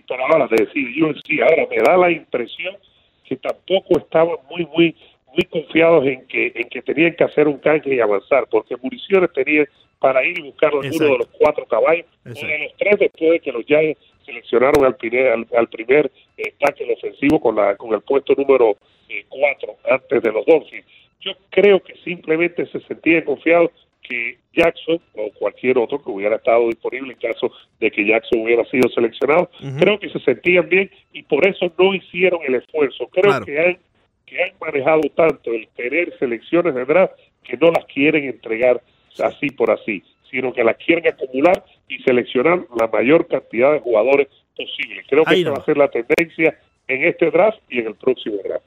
Pero ahora decía yo sí, ahora me da la impresión que tampoco estaban muy, muy, muy confiados en que, en que tenían que hacer un canje y avanzar, porque municiones tenían para ir y buscar Exacto. de los cuatro caballos, Exacto. de los tres después de que los Giants seleccionaron al primer, al, al primer eh, tackle ofensivo con la con el puesto número eh, cuatro antes de los Dolphins. Yo creo que simplemente se sentían confiados que Jackson o cualquier otro que hubiera estado disponible en caso de que Jackson hubiera sido seleccionado, creo que se sentían bien y por eso no hicieron el esfuerzo. Creo Claro. que han que han manejado tanto el tener selecciones de draft que no las quieren entregar así por así, sino que las quieren acumular y seleccionar la mayor cantidad de jugadores posible. Creo que Ahí esa va a ser la tendencia en este draft y en el próximo draft.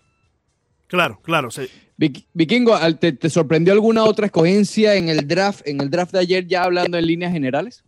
Claro, claro. sí. Vikingo, ¿al- ¿te, te sorprendió alguna otra escogencia en el draft, en el draft de ayer, ya hablando en líneas generales?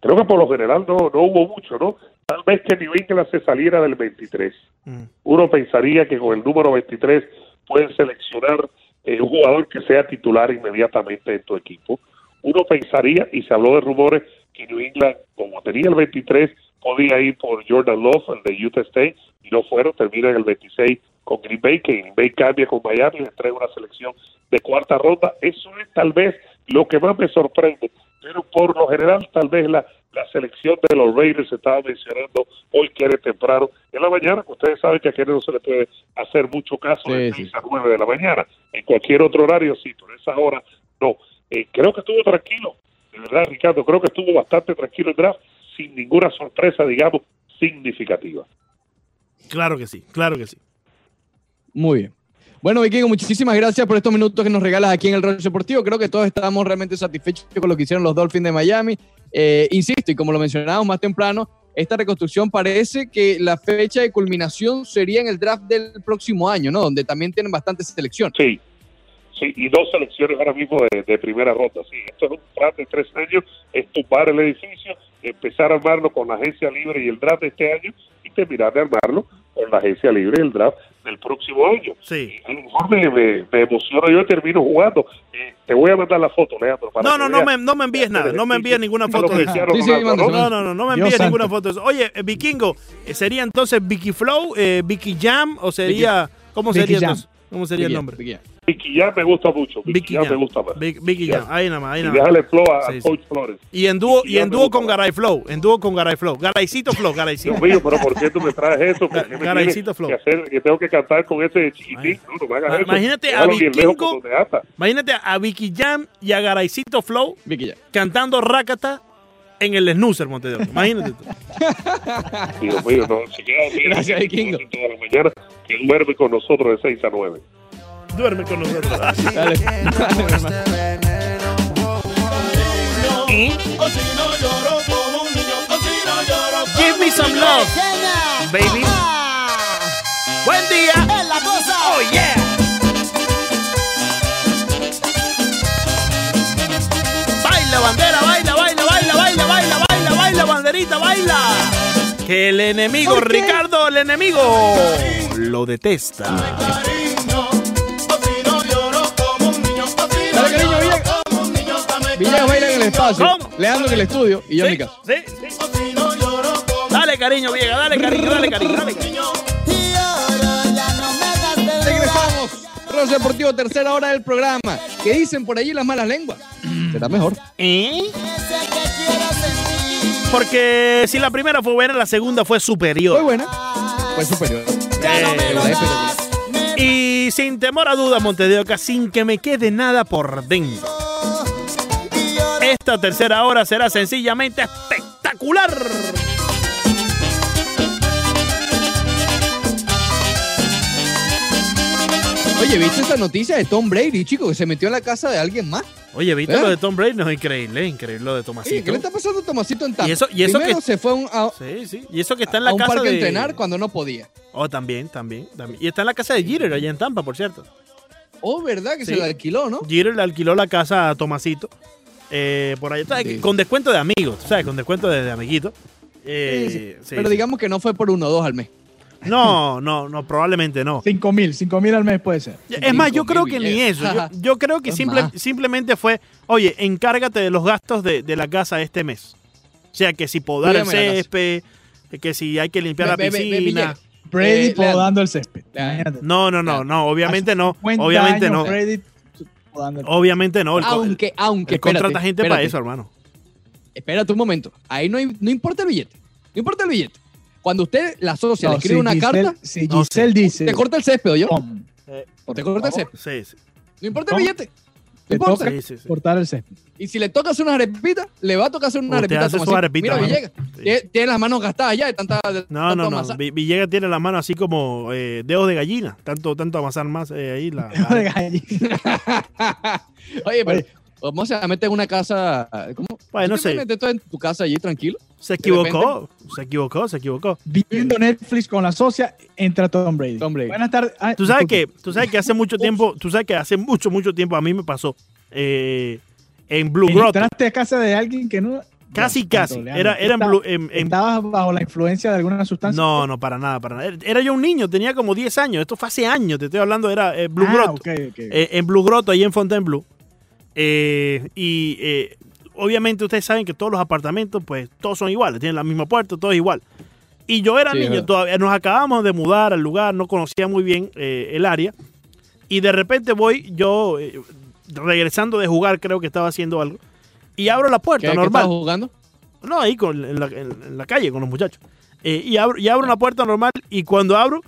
Creo que por lo general no, no hubo mucho, ¿no? Tal vez que New England se saliera del 23. Mm. Uno pensaría que con el número 23 pueden seleccionar eh, un jugador que sea titular inmediatamente en tu equipo. Uno pensaría, y se habló de rumores, que New England, como tenía el 23, podía ir por Jordan Love, el de Utah State, y no fueron, termina en el 26 con Green Bay, que Green Bay cambia con Miami y le entrega una selección de cuarta ronda. Eso es tal vez lo que más me sorprende, pero por lo general tal vez la, la selección de los Raiders se estaba mencionando hoy que era temprano en la mañana, que ustedes saben que aquí no se le puede hacer mucho caso de Sí, 6 sí. a 9 de la mañana, en cualquier otro horario sí, pero esa hora no. Eh, creo que estuvo tranquilo, de verdad Ricardo, creo que estuvo bastante tranquilo el draft, sin ninguna sorpresa, digamos, significativa. Claro que sí, claro que sí. Muy bien. Bueno, Vikingo, muchísimas gracias por estos minutos que nos regalas aquí en el Rollo Deportivo. Creo que todos estamos realmente satisfechos con lo que hicieron los Dolphins de Miami. Eh, insisto, y como lo mencionábamos más temprano, esta reconstrucción parece que la fecha de culminación sería en el draft del próximo año, ¿no? Donde también tienen bastante selección. Sí, sí, y dos selecciones ahora mismo de, primera ronda. Sí, esto es un plan de tres años, es el edificio, empezar a armarlo con la agencia libre y el draft de este año y terminar de armarlo con la agencia libre y el draft del próximo año. Sí. A lo mejor me, me, me emociono yo y termino jugando. Eh, te voy a mandar la foto, Leandro. Para No, no, no me, no me envíes nada, no me envíes ninguna foto de que eso. hicieron Sí, sí, Ronaldo, mándaselo. ¿no? No, no, no, no me envíes ninguna foto de eso. Oye, eh, Vikingo, eh, ¿sería entonces Vicky Flow, eh, Vicky Jam o sería, ¿cómo Vicky sería Jam. ¿Cómo sería el Vicky nombre? Vicky ya me gusta mucho. Vicky, Jam. me gusta más. Vic- Vicky. Jam. Ahí nada más, ahí Y nada más. déjale flow a, Sí, sí. Coach Flores. Y en dúo, y en dúo con. Garay Flow. En dúo con Garay Flow. Garaycito Flow, Garaycito. Dios mío, pero ¿por qué tú me traes eso? ¿Por qué me Garaycito Flow. que hacer que tengo que cantar con ese chiquitín? No, no hagas eso. imagínate a Vikingo. Imagínate a Vicky Jam y a Garaycito Flow cantando Rakata en el snoozer, Montevideo. Imagínate tú. Dios mío, no, se queda. Gracias, Vikingo. Toda la mañana que duerme con nosotros de 6 a 9. Duerme con nosotros. Dale. Dale, hermano. Give me some love, baby. Buen día. Es la cosa. Oh, yeah. Baila, bandera, baila, baila, baila, baila, baila, baila, baila, banderita, baila. Que el enemigo. Ricardo, el enemigo, lo detesta. ¿Cómo? Leandro en el estudio y yo en mi casa. sí, sí. Dale, cariño, vieja, dale, cariño, dale, cariño, dale, cariño. Regresamos. Rosa Deportivo, tercera hora del programa. ¿Qué dicen por allí las malas lenguas? Será mejor. ¿Eh? Porque si la primera fue buena, la segunda fue superior. buena. Fue superior. Eh, Y sin temor a dudas, Montevideo, sin que me quede nada por dentro. Esta tercera hora será sencillamente espectacular. Oye, ¿viste esta noticia de Tom Brady, chico, que se metió en la casa de alguien más? Oye, ¿viste ¿Eh? lo de Tom Brady? No, es increíble, increíble lo de Oye, Tomasito. ¿qué le está pasando a Tomasito en Tampa? Y eso- y eso Primero que- se fue a un, a- Sí, sí. Y eso que está en a la un casa parque de... a entrenar cuando no podía. Oh, también, también, también. Y está en la casa de Jeter, allá en Tampa, por cierto. Oh, ¿verdad? Que Sí. se la alquiló, ¿no? Jeter le alquiló la casa a Tomasito. Eh, por allá, ¿sabes? Sí. Con descuento de amigos, ¿sabes? Con descuento de, de amiguitos. Eh, Sí, sí. sí, Pero sí. digamos que no fue por uno o dos al mes. No, no, no, probablemente no. 5 mil, 5 mil al mes puede ser. Es más, yo Cinco creo que ni eso. Yo, yo creo que simple- simplemente fue, oye, encárgate de los gastos de, de la casa este mes. O sea, que si podar el césped, que si hay que limpiar la piscina. Villegas. Brady Eh, podando el césped. No, no, no, no, obviamente no. 50 Obviamente años no. Brady Obviamente no. El, Aunque, aunque, el contrata espérate, gente para eso, hermano. Espérate un momento. Ahí no, hay- no importa el billete. No importa el billete. Cuando usted, la socia, le escribe si una Giselle- carta, Si No, Giselle dice. te corta el césped, yo. O te corta el césped. Sí, sí. No importa el billete. No Te importa. toca Sí, sí, sí. cortar el césped. Y si le toca hacer unas arepitas, le va a tocar hacer una Usted arepita. hace así. arepitas, Mira. Villegas. Sí. Tiene, las manos gastadas ya de tanta. de No, tanto no, no. amasar. Villegas tiene la mano así como eh, dedos de gallina. Tanto, tanto amasar más eh, ahí. La, la- De gallina. Oye, pero. ¿Cómo se mete en una casa? ¿Cómo? Bueno, no ¿Tú te sé. metes todo en tu casa allí tranquilo? Se equivocó. Se equivocó, se equivocó. Viendo Netflix con la socia, entra Tom Brady. Tom Brady. Buenas tardes. Ah, Tú sabes que, tú sabes que hace mucho tiempo, tú sabes que hace mucho, mucho tiempo a mí me pasó eh, en Blue Grotto. Entraste a casa de alguien que no. Casi, casi. Era, era en Está- Blue. en- en- ¿Estabas bajo la influencia de alguna sustancia? no, no, para nada, para nada. Era yo un niño, tenía como 10 años. Esto fue hace años, te estoy hablando, era eh, Blue ah, Grotto. ok, ok. Eh, en Blue Grotto, ahí en Fontainebleau. Eh, y eh, obviamente ustedes saben que todos los apartamentos, pues todos son iguales, tienen la misma puerta, todo es igual. Y yo era Sí, niño, todavía nos acabamos de mudar al lugar, no conocía muy bien eh, el área. Y de repente voy yo, regresando de jugar, creo que estaba haciendo algo, y abro la ¿Qué, puerta qué normal. estabas jugando? No, ahí con, en, la, en- en la calle con los muchachos. Y, abro, y abro una puerta normal y cuando abro,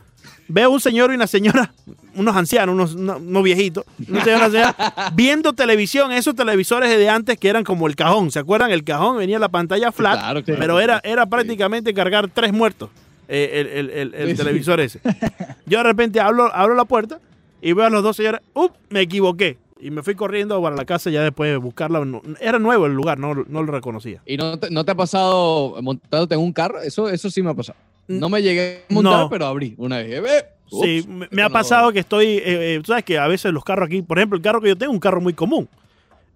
veo un señor y una señora, unos ancianos, unos, viejitos, un señor una señora, viendo televisión, esos televisores de antes que eran como el cajón. ¿Se acuerdan? El cajón venía la pantalla flat, Claro, claro. pero era, era prácticamente cargar tres muertos eh, el, el- el- el Sí, sí. televisor ese. Yo de repente abro, abro la puerta y veo a los dos señores, ¡up! Me equivoqué. Y me fui corriendo para la casa ya después de buscarla. Era nuevo el lugar, no, no lo reconocía. ¿Y no te, no te ha pasado montándote en un carro? Eso, eso sí me ha pasado. No me llegué a montar, No. pero abrí una vez. Eh, ve. Sí, me, ha pasado que estoy, eh, eh, tú sabes que a veces los carros aquí, por ejemplo, el carro que yo tengo es un carro muy común.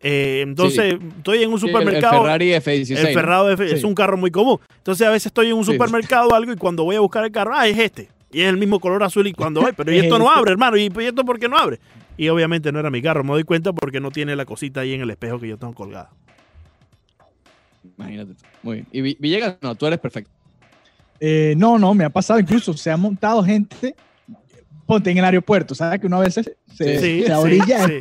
Eh, entonces, estoy en un Sí, el- supermercado. El, Ferrari F16. el ¿no? Ferrado F- es Sí. un carro muy común. Entonces, a veces estoy en un supermercado o algo y cuando voy a buscar el carro, ah, es este. Y es el mismo color azul y cuando voy, pero y esto no Este. abre, hermano. ¿Y esto por qué no abre? Y obviamente no era mi carro, me doy cuenta porque no tiene la cosita ahí en el espejo que yo tengo colgada. Imagínate. Muy bien. Y Vi- Villegas, no, tú eres perfecto. Eh, no, no, me ha pasado incluso. Se ha montado gente ponte en el aeropuerto, ¿sabes? Que uno a veces se, Sí, se sí, orilla, sí,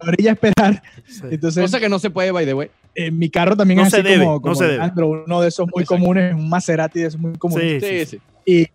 se orilla a esperar. sí. Entonces, Cosa que no se puede, by the way. en mi carro también No es se así debe, como, no como se debe. Uno de esos muy Exacto. comunes, un Maserati de esos muy comunes. Sí, Sí, sí. sí.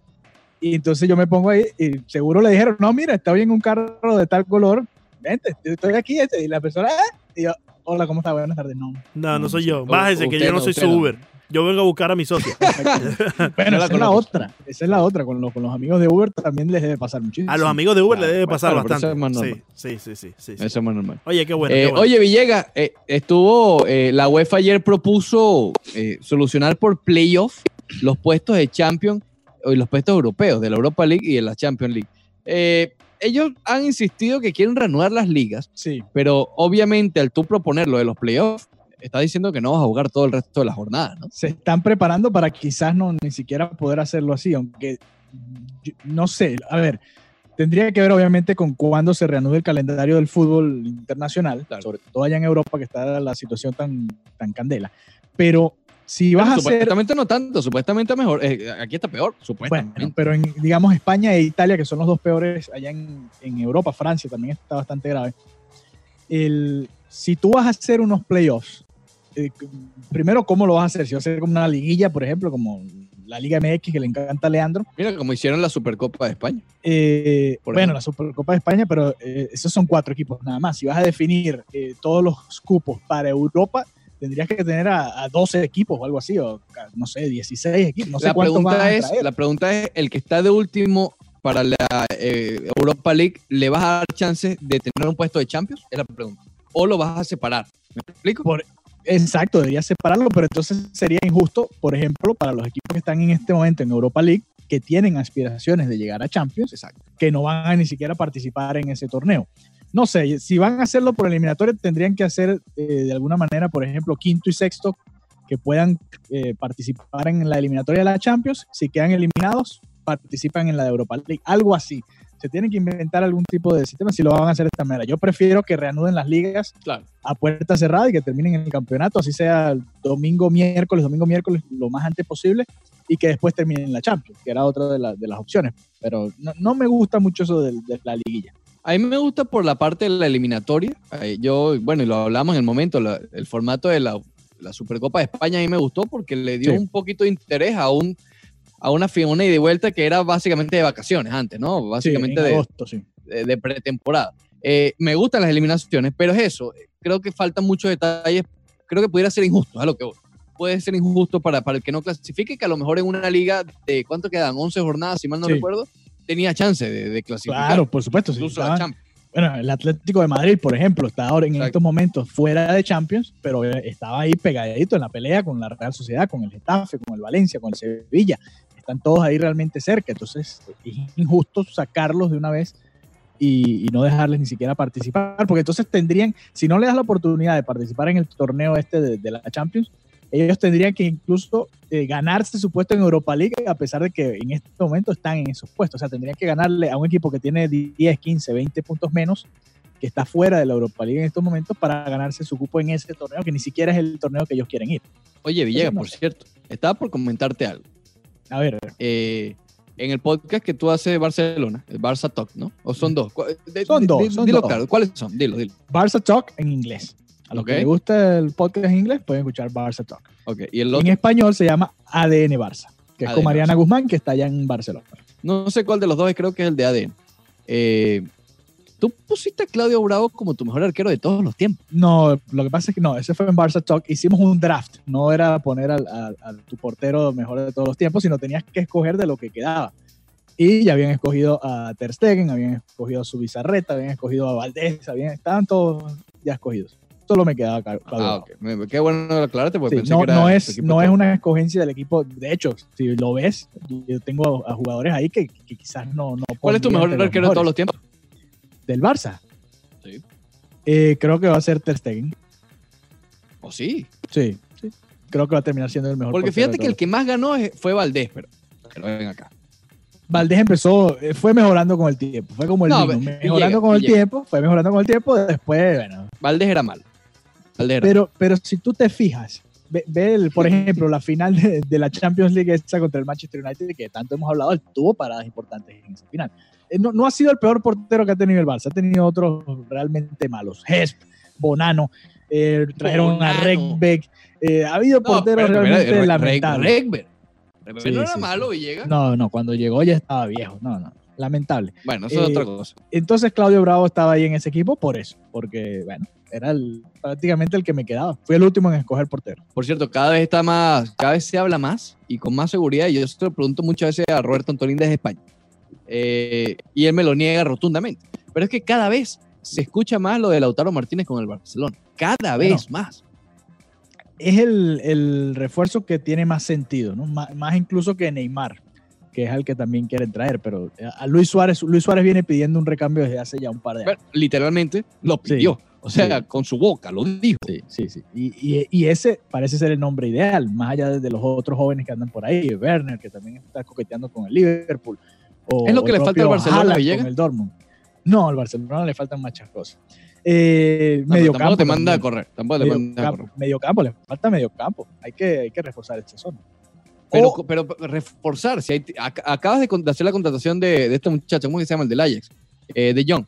Y, y entonces yo me pongo ahí y seguro le dijeron, no, mira, está bien un carro de tal color, vente, yo estoy aquí. Este. Y la persona, "Ah", y yo, hola, ¿cómo está? Buenas tardes. No, No, no soy yo. Bájese, que usted yo no no, soy usted su no. Uber. Yo vengo a buscar a mi socio. Bueno, esa es la otra. Esa es la otra. Con, los- con los amigos de Uber también les debe pasar muchísimo. A los amigos de Uber Claro, le debe pasar claro, pero eso bastante. es más Sí, normal. sí, sí, sí, sí, sí. Eso es más normal. Oye, qué bueno. Eh, qué bueno. Oye, Villegas, eh, estuvo, eh, la UEFA ayer propuso eh, solucionar por playoff los puestos de Champions y los puestos europeos de la Europa League y de la Champions League. Eh, ellos han insistido que quieren reanudar las ligas, Sí. pero obviamente al tú proponer lo de los playoffs, estás diciendo que no vas a jugar todo el resto de la jornada, ¿no? Se están preparando para quizás no ni siquiera poder hacerlo así, aunque no sé. A ver, tendría que ver obviamente con cuándo se reanude el calendario del fútbol internacional, Claro. sobre todo allá en Europa que está la situación tan, tan candela. Pero si vas a hacer supuestamente no tanto, supuestamente mejor. Eh, aquí está peor, Bueno, supuestamente. pero en, digamos, España e Italia, que son los dos peores allá en, en Europa, Francia también está bastante grave. El, si tú vas a hacer unos playoffs, eh, primero, ¿cómo lo vas a hacer? Si vas a hacer como una liguilla, por ejemplo, como la Liga MX, que le encanta a Leandro. Mira, como hicieron la Supercopa de España. Eh, bueno, ejemplo. la Supercopa de España, pero eh, esos son cuatro equipos nada más. Si vas a definir eh, todos los cupos para Europa, tendrías que tener a, a 12 equipos o algo así, o no sé, 16 equipos. No sé la, pregunta a es, la pregunta es, el que está de último para la eh, Europa League, ¿le vas a dar chances de tener un puesto de Champions? Es la pregunta. ¿O lo vas a separar? ¿Me explico? Por- Exacto, debería separarlo, pero entonces sería injusto, por ejemplo, para los equipos que están en este momento en Europa League, que tienen aspiraciones de llegar a Champions, Exacto. que no van a ni siquiera participar en ese torneo. No sé, si van a hacerlo por eliminatoria, tendrían que hacer eh, de alguna manera, por ejemplo, quinto y sexto, que puedan eh, participar en la eliminatoria de la Champions. Si quedan eliminados, participan en la de Europa League. Algo así. Se tienen que inventar algún tipo de sistema si lo van a hacer de esta manera. Yo prefiero que reanuden las ligas Claro. a puerta cerrada y que terminen el campeonato, así sea domingo, miércoles, domingo, miércoles, lo más antes posible, y que después terminen la Champions, que era otra de, la- de las opciones. Pero no, no me gusta mucho eso de, de la liguilla. A mí me gusta por la parte de la eliminatoria. Eh, Yo, bueno, y lo hablamos en el momento, la- el formato de la, la Supercopa de España a mí me gustó porque le dio Sí. un poquito de interés a un a una una ida y vuelta que era básicamente de vacaciones antes, ¿no? Sí, Básicamente en de, agosto, sí. de, de pretemporada. Eh, me gustan las eliminaciones, pero es eso. Creo que faltan muchos detalles. Creo que pudiera ser injusto, a lo que voy. Puede ser injusto para, para el que no clasifique, que a lo mejor en una liga de, ¿cuánto quedan? 11 jornadas, si mal no Sí. recuerdo, tenía chance de, de clasificar. Claro, por supuesto. sí, incluso estaban- Champions. bueno, el Atlético de Madrid, por ejemplo, está ahora en Exacto. estos momentos fuera de Champions, pero eh, estaba ahí pegadito en la pelea con la Real Sociedad, con el Getafe, con el Valencia, con el Sevilla. Están todos ahí realmente cerca, entonces es injusto sacarlos de una vez y, y no dejarles ni siquiera participar, porque entonces tendrían, si no le das la oportunidad de participar en el torneo este de, de la Champions, ellos tendrían que incluso eh, ganarse su puesto en Europa League, a pesar de que en este momento están en esos puestos. O sea, tendrían que ganarle a un equipo que tiene 10, 15, 20 puntos menos, que está fuera de la Europa League en estos momentos, para ganarse su cupo en ese torneo, que ni siquiera es el torneo que ellos quieren ir. Oye, Villegas, no por cierto, estaba por comentarte algo. A ver, Eh, en el podcast que tú haces de Barcelona, el Barça Talk, ¿no? ¿O son dos? ¿Cu- de- Son dos, son dilo dos. claro, ¿cuáles son? Dilo, dilo. Barça Talk en inglés. A los que les gusta el podcast en inglés, pueden escuchar Barça Talk. Ok, y el En otro, español se llama ADN Barça, que es con Mariana Barça. Guzmán, que está allá en Barcelona. no sé cuál de los dos, creo que es el de ADN. Eh, tú pusiste a Claudio Bravo como tu mejor arquero de todos los tiempos. No, lo que pasa es que no, ese fue en Barça Talk. Hicimos un draft, no era poner al, a tu portero mejor de todos los tiempos, sino tenías que escoger de lo que quedaba. Y ya habían escogido a Ter Stegen, habían escogido a Subizarreta, habían escogido a Valdés, habían, estaban todos ya escogidos. Solo me quedaba Claudio Ah, Bravo. ok. Me- Qué bueno aclararte porque Sí, pensé no, que era no es, no es una escogencia del equipo. De hecho, si lo ves, yo tengo a jugadores ahí que, que quizás no, no ¿Cuál es tu mejor arquero de todos los tiempos? Del Barça. Sí. Eh, creo que va a ser Ter Stegen. ¿O sí? Sí, sí. Creo que va a terminar siendo el mejor. Porque fíjate que el que más ganó fue Valdés, pero, pero ven acá. Valdés empezó, eh, fue mejorando con el tiempo. Fue como el No, vino, mejorando llega, con el llega. tiempo, fue mejorando con el tiempo. Después, bueno. Valdés era malo. Valdés era Pero, pero si tú te fijas, ve, ve el- por ejemplo, la final de, de la Champions League esa contra el Manchester United, que tanto hemos hablado, él tuvo paradas importantes en esa final. Eh, no, no ha sido el peor portero que ha tenido el Barça, ha tenido otros realmente malos. Hesp, Bonano, eh, trajeron a. Rekbeck, eh, ha habido No, porteros realmente lamentables. Sí, no era sí, malo, sí. Villegas. No, no, cuando llegó ya estaba viejo, no, no, lamentable. Bueno, eso es otra cosa. Entonces Claudio Bravo estaba ahí en ese equipo por eso, porque, bueno, era el- prácticamente el que me quedaba. Fui el último en escoger portero. Por cierto, cada vez está más, cada vez se habla más y con más seguridad. Y yo se lo pregunto muchas veces a Roberto Antolín desde España. Eh, y él me lo niega rotundamente. Pero es que cada vez se escucha más lo de Lautaro Martínez con el Barcelona. Cada Bueno. vez más. Es el, el refuerzo que tiene más sentido, ¿no? Má- más, incluso que Neymar, que es el que también quieren traer, pero a Luis Suárez, Luis Suárez viene pidiendo un recambio desde hace ya un par de años. Bueno, literalmente lo Sí. pidió. O sea, Sí. con su boca, lo dijo. Sí, sí, sí. Y, y- y ese parece ser el nombre ideal, más allá de los otros jóvenes que andan por ahí, Werner, que también está coqueteando con el Liverpool. O- ¿Es lo que le falta al Barcelona, Villegas? El Dortmund. No, al Barcelona le faltan muchas cosas. Eh, No, medio pero tampoco campo te manda a correr. Tampoco te Medio manda a correr. medio campo, le falta medio campo. Hay que, hay que reforzar esta zona. Pero, O- pero reforzar, si hay- acabas de, hacer la contratación de, de este muchacho, ¿cómo que se llama? El del Ajax. Eh, de Jong.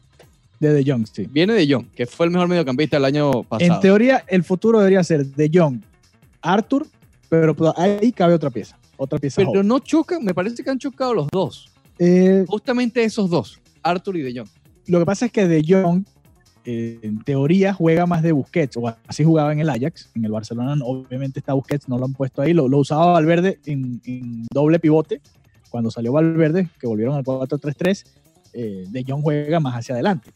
de De Jong, sí. Viene de Jong, que fue el mejor mediocampista del año pasado. En teoría, el futuro debería ser De Jong, Arthur, pero ahí cabe otra pieza. Otra pieza. pero joven. no chocan, me parece que han chocado los dos. Eh, Justamente esos dos, Arthur y De Jong. lo que pasa es que De Jong, eh, en teoría, juega más de Busquets, o así jugaba en el Ajax. En el Barcelona, obviamente, está Busquets, no lo han puesto ahí. Lo, lo usaba Valverde en, en doble pivote. Cuando salió Valverde, que volvieron al 4-3-3, eh, De Jong juega más hacia adelante.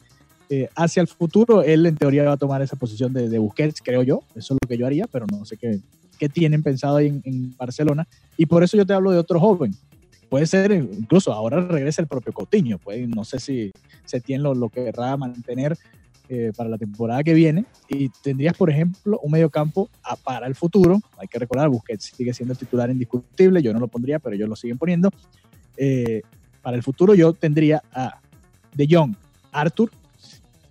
Eh, hacia el futuro, él en teoría va a tomar esa posición de, de Busquets, creo yo. Eso es lo que yo haría, pero no sé qué, qué tienen pensado ahí en, en Barcelona. Y por eso yo te hablo de otro joven. Puede ser, eh, incluso ahora regresa el propio Coutinho. Puede, no sé si Setién lo, lo querrá mantener eh, para la temporada que viene. Y tendrías, por ejemplo, un mediocampo para el futuro. Hay que recordar, Busquets sigue siendo el titular indiscutible. Yo no lo pondría, pero ellos lo siguen poniendo. Eh, para el futuro yo tendría a De Jong, Arthur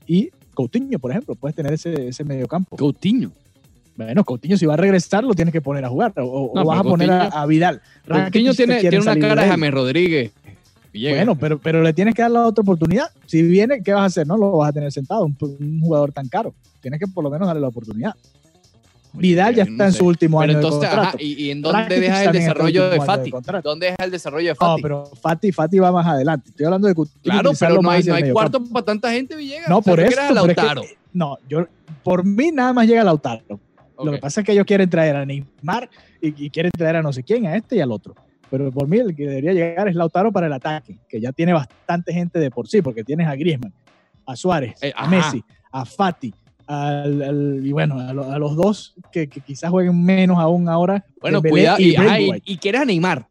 y Coutinho, por ejemplo. Puedes tener ese, ese mediocampo. Coutinho. Bueno, Coutinho, si va a regresar, lo tienes que poner a jugar. O, o No, vas a poner a, Coutinho- a Vidal. Coutinho tiene, tiene una cara de. James Rodríguez. Villegas. Bueno, pero, pero le tienes que dar la otra oportunidad. Si viene, ¿qué vas a hacer? No lo vas a tener sentado, un, un jugador tan caro. Tienes que por lo menos darle la oportunidad. Vidal ya no está en sé. su último Pero año entonces, de ajá, contrato. ¿y, y en dónde Rakitic dejas el desarrollo de Fati? ¿Dónde dejas el desarrollo de No, Fati? pero Fati, Fati va más adelante. Estoy hablando de Coutinho, claro, pero no hay, no cuarto para tanta gente, Villegas. No, O sea, por eso. pero es que- no, yo, por mí nada más llega Lautaro. Lo que pasa es que ellos quieren traer a Neymar y, y quieren traer a no sé quién, a este y al otro. Pero por mí el que debería llegar es Lautaro para el ataque, que ya tiene bastante gente de por sí, porque tienes a Griezmann, a Suárez, Eh, a. Messi, a Fati, al, al- y bueno, a, lo- a los dos que, que quizás jueguen menos aún ahora. Bueno, cuidado. y Y, ajá, y, quieres a Neymar.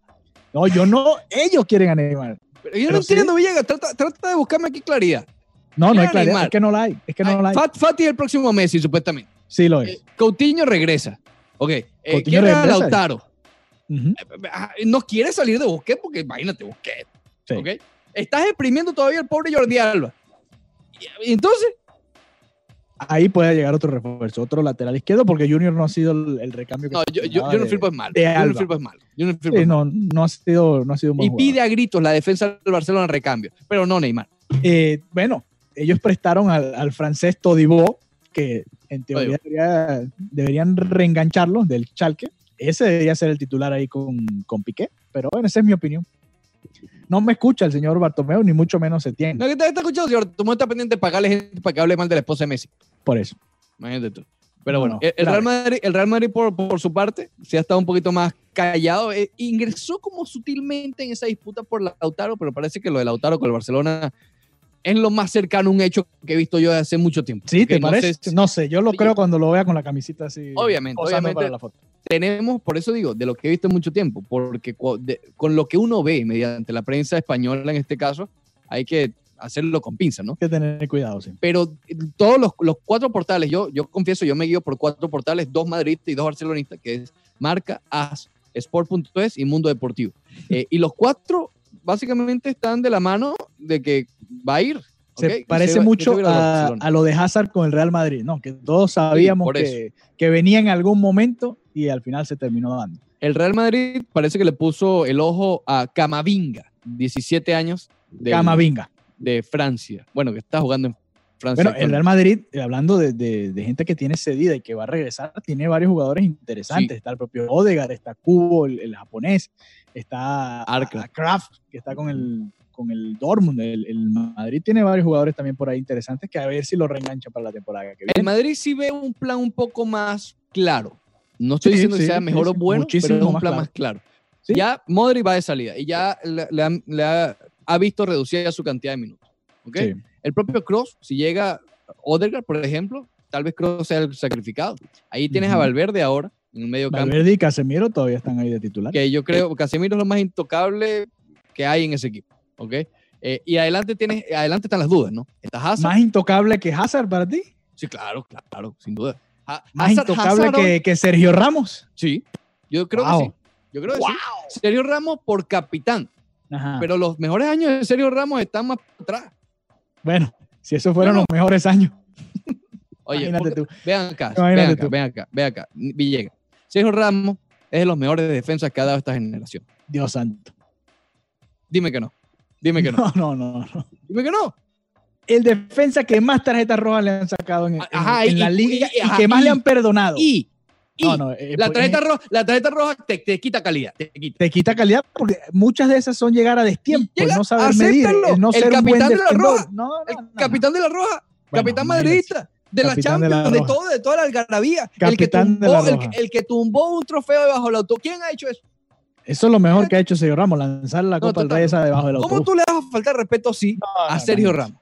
No, yo no, ellos quieren a Neymar. Pero yo Pero no sí. entiendo, Villegas. Trata, trata de buscarme aquí claridad. No, no hay claridad, es que no la hay, es que no Ay, la hay. Fat- Fati es el próximo Messi, supuestamente. Sí lo Eh, es. Coutinho regresa. Ok. Eh, Coutinho ¿Quiere a regresa. Lautaro? Eh, No quiere salir de Busquets porque imagínate Busquets. sí. ¿ok? Estás exprimiendo todavía al pobre Jordi Alba. Y- entonces, Ahí puede llegar otro refuerzo, otro lateral izquierdo, porque Junior no ha sido el, recambio que no, yo, yo, no Firpo es malo. Yo no. Firpo es malo. Yo no Firpo Sí, es malo. no, no ha sido, no ha sido un buen Y jugador. pide a gritos la defensa del Barcelona recambio. Pero no Neymar. Eh, bueno, ellos prestaron al, al francés Todibo, que en teoría debería- deberían reengancharlo del Chalque. Ese debería ser el titular ahí con, con Piqué, pero bueno, esa es mi opinión. No me escucha el señor Bartomeu, ni mucho menos se tiene. No, que te está escuchando, señor. Mujer está pendiente de pagarle gente para que hable mal de la esposa de Messi. Por eso. Imagínate tú. Pero No, bueno, no, el. Real Madrid, el Real Madrid por, por su parte, se ha estado un poquito más callado. Eh, ingresó como sutilmente en esa disputa por Lautaro, pero parece que lo de Lautaro con el Barcelona es lo más cercano a un hecho que he visto yo hace mucho tiempo. ¿Sí? ¿Te no parece? sé no sé, yo lo Sí. creo cuando lo vea con la camiseta así. Obviamente, obviamente. para la foto. tenemos, por eso digo, de lo que he visto en mucho tiempo, porque de- con lo que uno ve mediante la prensa española en este caso, hay que hacerlo con pinza, ¿no? Hay que tener cuidado, sí. Pero eh, todos los, los cuatro portales, yo, yo confieso, yo me guío por cuatro portales, dos madridistas y dos barcelonistas, que es Marca, AS, Sport.es y Mundo Deportivo. Eh, y los cuatro básicamente están de la mano de que va a ir. Se parece mucho se a lo de Hazard con el Real Madrid, ¿no? Que todos sabíamos que, que venía en algún momento y al final se terminó dando. El Real Madrid parece que le puso el ojo a Camavinga, 17 años. del- Camavinga. de Francia. Bueno, que está jugando en Francia. Bueno, el. Real Madrid, eh, hablando de, de- de gente que tiene cedida y que va a regresar, tiene varios jugadores interesantes. Sí. Está el propio Odegaard, está Kubo, el, el japonés, está Arca. Kraft, que está con el, con el Dortmund. El, el Madrid tiene varios jugadores también por ahí interesantes que a ver si lo reengancha para la temporada que viene. El Madrid sí ve un plan un poco más claro. No estoy Sí, diciendo que sí, sea sí, mejor sí, o bueno, pero es un plan claro. más claro. Ya Modric va de salida y ya le, le ha, le ha- ha visto reducida su cantidad de minutos. ¿ok? Sí. El propio Cross, si llega Odegaard, por ejemplo, tal vez Cross sea el sacrificado. Ahí tienes a Ujú. Valverde ahora, en el medio campo, Valverde y Casemiro todavía están ahí de titular. que yo creo que Casemiro es lo más intocable que hay en ese equipo. ¿Ok? Eh, y adelante, tienes, adelante están las dudas, ¿no? Está Hazard. Más intocable que Hazard para ti. Sí, claro, claro, sin duda. Ha- Más Hazard- intocable Hazard que, que Sergio Ramos. Sí, yo creo Wow. que sí. Yo creo que sí. Sergio Ramos por capitán, Ajá. pero los mejores años de Sergio Ramos están más atrás. bueno, si esos fueron Bueno. los mejores años. Oye, Imagínate porque- tú. vean acá, Imagínate vean acá, vean acá, vean acá. Villegas. Sergio Ramos es de los mejores defensas que ha dado esta generación. Dios santo. Dime que no. Dime que no. No, no, no, no. Dime que no. El defensa que más tarjetas rojas le han sacado en, en- Ajá, en y- la liga y- y, ajá, que más le han perdonado. Y, y no, no, eh, la, pues, tarjeta eh, roja, la tarjeta roja te, te quita calidad. Te quita. te quita calidad porque muchas de esas son llegar a destiempo, Llega, no saber medir, el no El ser capitán de la. Roja. No, El capitán de la roja. Bueno, capitán madridista. De la Capitán de la Champions, de, todo, de toda la algarabía. El que, Capitán de la el, el que tumbó un trofeo debajo del auto. ¿Quién ha hecho eso? Eso es lo mejor que ha hecho Sergio Ramos, lanzar la No, Copa del. Rey esa debajo del ¿Cómo autobús. tú le vas a faltar respeto así No, a Sergio. Ramos?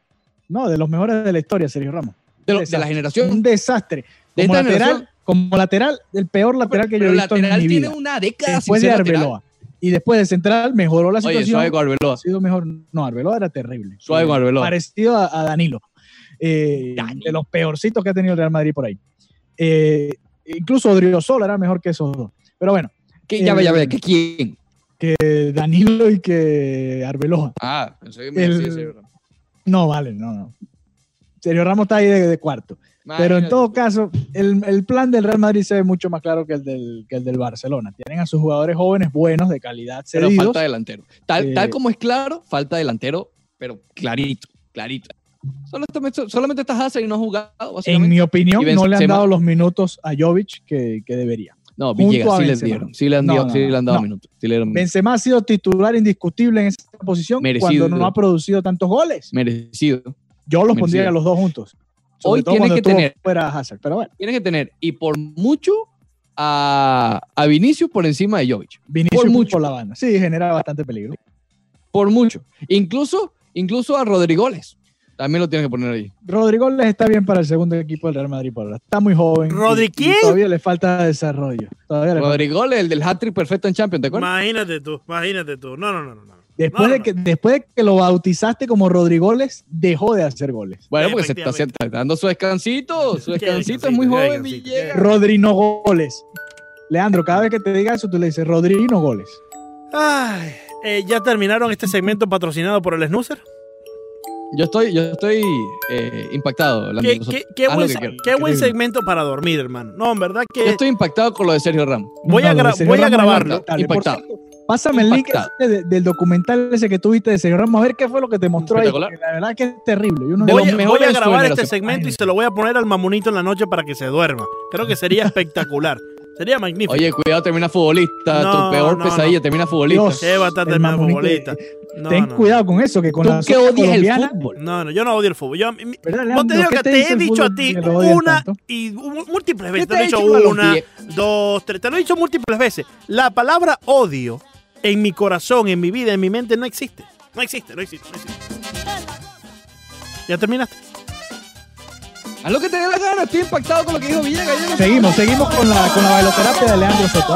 No, de los mejores de la historia, Sergio Ramos. De, lo- Un de la generación. Un desastre. de Como lateral, generación. como lateral, el peor lateral que yo he visto lateral en mi tiene vida. una década Después sin de lateral. Arbeloa. Y después de central mejoró la Oye, situación. suave con Arbeloa. ha sido mejor. No, Arbeloa era terrible. Suave con Arbeloa. Parecido a, a Danilo. Eh, Danilo. De los peorcitos que ha tenido el Real Madrid por ahí. Eh, incluso Odriozola era mejor que esos dos. Pero bueno, ¿Qué, ya ve, ya ve. ¿que ¿Quién? que Danilo y que Arbeloa. Ah, pensé que me El- decía Ramos. No, vale, no, no. Sergio Ramos está ahí de, de cuarto. Pero en todo caso, el, el plan del Real Madrid se ve mucho más claro que el del, que el del Barcelona. Tienen a sus jugadores jóvenes buenos, de calidad, Pero falta delantero. Tal, Eh, tal como es claro, falta delantero, pero clarito, clarito. Solamente, solamente está Hazard y no ha jugado, en mi opinión, no le han dado los minutos a Jovic que, que debería. No, Villegas sí le Benzema. dieron. Sí le han, No, dio- no, sí le han dado no. minutos. Sí dieron. Benzema ha sido titular indiscutible en esa posición Merecido. cuando no ha producido tantos goles. Merecido. Yo los Merecido. pondría a los dos juntos. Hoy todo tiene cuando que tener- fuera Hazard. Pero bueno, Tienes que tener, y por mucho, a, a Vinicius por encima de Jovic. Vinicius Por por, mucho. la banda. Sí, genera bastante peligro. Por mucho. Incluso, incluso a Rodrigoles. También lo tienes que poner ahí. Rodrigo les está bien para el segundo equipo del Real Madrid por ahora. Está muy joven. ¿Rodri quién? Todavía le falta desarrollo. Todavía le falta- el del hat-trick perfecto en Champions, ¿te acuerdas? Imagínate tú, imagínate tú. No, no, no, no. Después, No, no, de que, después de que lo bautizaste como Rodrigoles, dejó de hacer goles. Bueno, porque se está, se está dando su descansito. Su descansito es muy joven, descansito, qué Villegas. Rodri no goles. Leandro, cada vez que te diga eso, tú le dices Rodri no goles. Ay, eh, ¿Ya terminaron este segmento patrocinado por el Snoozer? Yo estoy, yo estoy eh, impactado. ¿Qué, nosotros. qué- qué Haz lo buen, que qué segmento para dormir, hermano. No, en verdad Yo que estoy impactado con lo de Sergio Ramos. voy a, No, gra- voy a grabarlo. Impactado. cierto, Pásame el link Impactado. ese de- del documental ese que tuviste de Sergio Ramos, a ver qué fue lo que te mostró ahí. La verdad que es terrible. Yo no Voy, a- voy a grabar este segmento y se lo voy a poner al mamonito en la noche para que se duerma. Creo que sería espectacular. Sería magnífico. Oye, cuidado, termina futbolista. No, tu peor no, pesadilla, no. termina futbolista. Dios. Qué de mamonito. futbolista. No, Ten no. cuidado con eso, que con Tú la que odias el fútbol. No, no, yo no odio el fútbol. Yo, a mí- ¿Verdad, no te digo ¿Qué que te he dicho a ti una y múltiples ¿Qué veces. te Te lo he dicho a una, dos, tres. Te lo he dicho múltiples veces. La palabra odio en mi corazón, en mi vida, en mi mente no existe. No existe, no existe, no existe. ¿Ya terminaste? Haz lo que te dé la gana. Estoy impactado con lo que dijo Villegas. Seguimos, seguimos con la, con la bailoterapia de Leandro Soto.